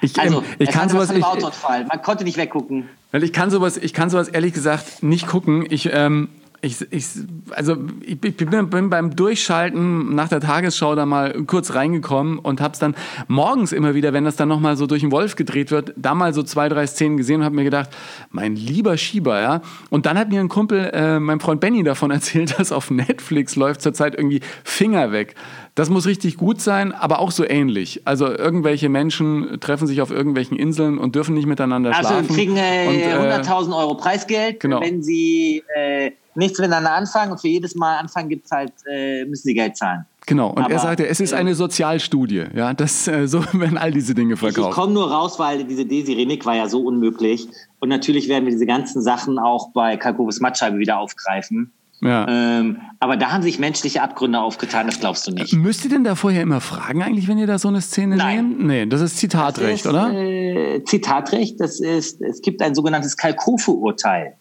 Ich, also, ähm, ich kann sowas nicht. Man konnte nicht weggucken. Weil ich kann sowas, ich kann sowas ehrlich gesagt nicht gucken. Ich, ähm, ich, ich, also ich, ich bin beim Durchschalten nach der Tagesschau da mal kurz reingekommen und habe es dann morgens immer wieder, wenn das dann nochmal so durch den Wolf gedreht wird, da mal so zwei, drei Szenen gesehen und habe mir gedacht, mein lieber Schieber, ja. Und dann hat mir ein Kumpel, äh, mein Freund Benny, davon erzählt, dass auf Netflix läuft zurzeit irgendwie Finger weg. Das muss richtig gut sein, aber auch so ähnlich. Also irgendwelche Menschen treffen sich auf irgendwelchen Inseln und dürfen nicht miteinander also schlafen. Also kriegen äh, äh, 100.000 Euro Preisgeld, genau. wenn sie äh, nichts miteinander anfangen und für jedes Mal anfangen gibt's halt, äh, müssen sie Geld zahlen. Genau, und Aber, er sagte, es ist eine Sozialstudie. Ja, das, äh, so werden all diese Dinge verkauft. Ich komme nur raus, weil diese Desiree Nick war ja so unmöglich. Und natürlich werden wir diese ganzen Sachen auch bei Kalkobus Matscheibe wieder aufgreifen. Ja. Ähm, aber da haben sich menschliche Abgründe aufgetan, das glaubst du nicht. Müsst ihr denn da vorher immer fragen eigentlich, wenn ihr da so eine Szene Nein. nehmt? Nee, das ist Zitatrecht, das ist, oder? Äh, Zitatrecht, das ist, es gibt ein sogenanntes Kalkofe-Urteil.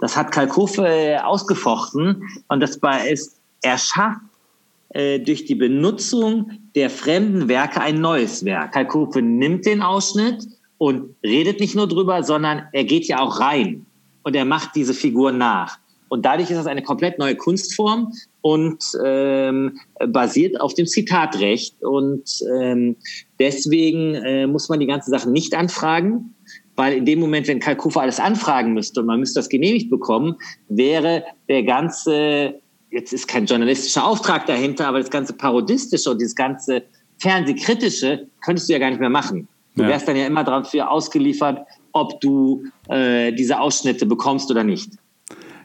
Das hat Kalkofe äh, ausgefochten und das ist erschafft äh, durch die Benutzung der fremden Werke ein neues Werk. Kalkofe nimmt den Ausschnitt und redet nicht nur drüber, sondern er geht ja auch rein und er macht diese Figur nach. Und dadurch ist das eine komplett neue Kunstform und ähm, basiert auf dem Zitatrecht. Und ähm, deswegen äh, muss man die ganze Sache nicht anfragen, weil in dem Moment, wenn Kalkufa alles anfragen müsste und man müsste das genehmigt bekommen, wäre der ganze, jetzt ist kein journalistischer Auftrag dahinter, aber das ganze Parodistische und dieses ganze Fernsehkritische könntest du ja gar nicht mehr machen. Du ja. wärst dann ja immer dafür ausgeliefert, ob du äh, diese Ausschnitte bekommst oder nicht.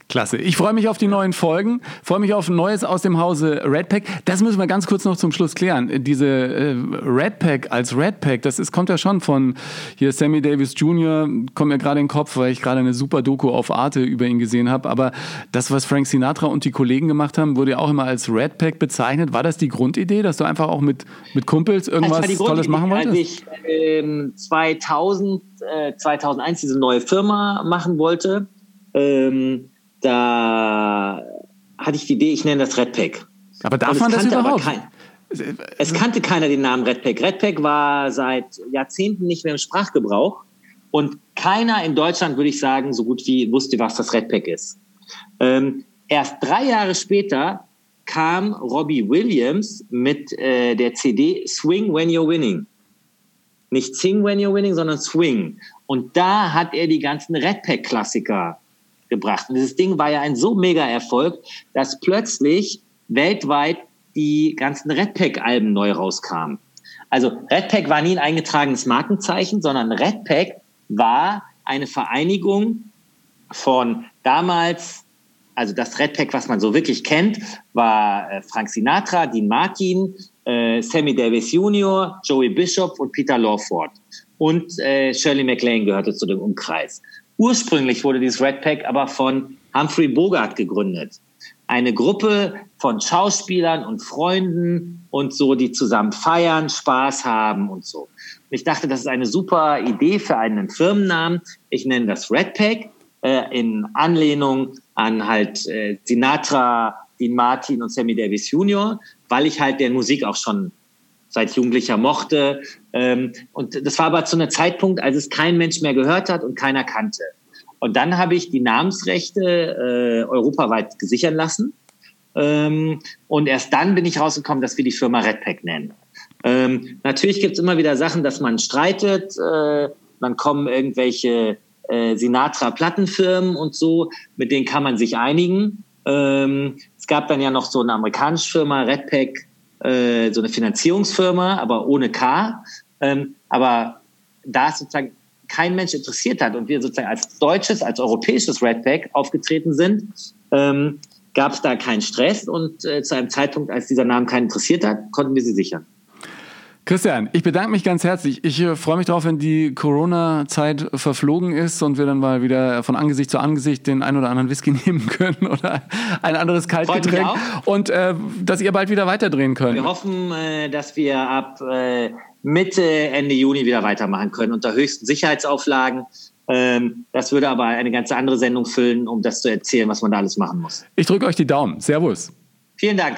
Klasse. Ich freue mich auf die neuen Folgen, freue mich auf Neues aus dem Hause Redpack. Das müssen wir ganz kurz noch zum Schluss klären. Diese äh, Redpack als Redpack, das ist, kommt ja schon von hier Sammy Davis Jr., kommt mir gerade in den Kopf, weil ich gerade eine super Doku auf Arte über ihn gesehen habe. Aber das, was Frank Sinatra und die Kollegen gemacht haben, wurde ja auch immer als Redpack bezeichnet. War das die Grundidee, dass du einfach auch mit, mit Kumpels irgendwas Tolles machen wolltest? Als ich ähm, 2000, äh, 2001 diese neue Firma machen wollte, ähm, da hatte ich die Idee, ich nenne das Redpack. Aber darf man das überhaupt? Kein, es kannte keiner den Namen Redpack. Redpack war seit Jahrzehnten nicht mehr im Sprachgebrauch und keiner in Deutschland, würde ich sagen, so gut wie wusste, was das Redpack ist. Ähm, erst drei Jahre später kam Robbie Williams mit äh, der CD Swing When You're Winning. Nicht Sing When You're Winning, sondern Swing. Und da hat er die ganzen Redpack-Klassiker gebracht. Und dieses Ding war ja ein so mega Erfolg, dass plötzlich weltweit die ganzen Redpack-Alben neu rauskamen. Also Redpack war nie ein eingetragenes Markenzeichen, sondern Redpack war eine Vereinigung von damals, also das Redpack, was man so wirklich kennt, war äh, Frank Sinatra, Dean Martin, äh, Sammy Davis Jr., Joey Bishop und Peter Lawford. Und äh, Shirley MacLaine gehörte zu dem Umkreis. Ursprünglich wurde dieses Red Pack aber von Humphrey Bogart gegründet. Eine Gruppe von Schauspielern und Freunden und so, die zusammen feiern, Spaß haben und so. Und ich dachte, das ist eine super Idee für einen Firmennamen. Ich nenne das Red Pack äh, in Anlehnung an halt äh, Sinatra, Dean Martin und Sammy Davis Jr., weil ich halt der Musik auch schon seit Jugendlicher mochte. Ähm, und das war aber zu einem Zeitpunkt, als es kein Mensch mehr gehört hat und keiner kannte. Und dann habe ich die Namensrechte äh, europaweit gesichern lassen. Ähm, und erst dann bin ich rausgekommen, dass wir die Firma Redpack nennen. Ähm, natürlich gibt es immer wieder Sachen, dass man streitet. Äh, dann kommen irgendwelche äh, Sinatra-Plattenfirmen und so, mit denen kann man sich einigen. Ähm, es gab dann ja noch so eine amerikanische Firma, Redpack, äh, so eine Finanzierungsfirma, aber ohne K. Ähm, aber da es sozusagen kein Mensch interessiert hat und wir sozusagen als deutsches, als europäisches Redback aufgetreten sind, ähm, gab es da keinen Stress und äh, zu einem Zeitpunkt, als dieser Name keinen interessiert hat, konnten wir sie sichern. Christian, ich bedanke mich ganz herzlich. Ich äh, freue mich darauf, wenn die Corona-Zeit verflogen ist und wir dann mal wieder von Angesicht zu Angesicht den ein oder anderen Whisky nehmen können oder ein anderes Kaltgetränk und äh, dass ihr bald wieder weiterdrehen könnt. Wir hoffen, äh, dass wir ab äh, Mitte, Ende Juni wieder weitermachen können unter höchsten Sicherheitsauflagen. Ähm, das würde aber eine ganz andere Sendung füllen, um das zu erzählen, was man da alles machen muss. Ich drücke euch die Daumen. Servus. Vielen Dank.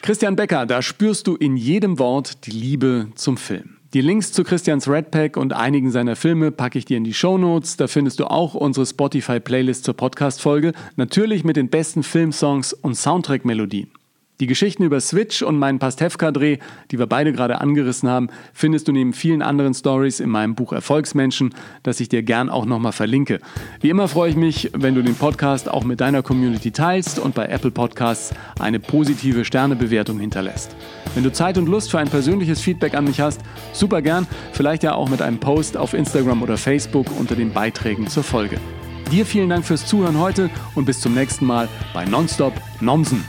Christian Becker, da spürst du in jedem Wort die Liebe zum Film. Die Links zu Christians Redpack und einigen seiner Filme packe ich dir in die Show Notes. Da findest du auch unsere Spotify-Playlist zur Podcast-Folge. Natürlich mit den besten Filmsongs und Soundtrack-Melodien. Die Geschichten über Switch und meinen Pastewka-Dreh, die wir beide gerade angerissen haben, findest du neben vielen anderen Stories in meinem Buch Erfolgsmenschen, das ich dir gern auch nochmal verlinke. Wie immer freue ich mich, wenn du den Podcast auch mit deiner Community teilst und bei Apple Podcasts eine positive Sternebewertung hinterlässt. Wenn du Zeit und Lust für ein persönliches Feedback an mich hast, super gern, vielleicht ja auch mit einem Post auf Instagram oder Facebook unter den Beiträgen zur Folge. Dir vielen Dank fürs Zuhören heute und bis zum nächsten Mal bei Nonstop Nomsen.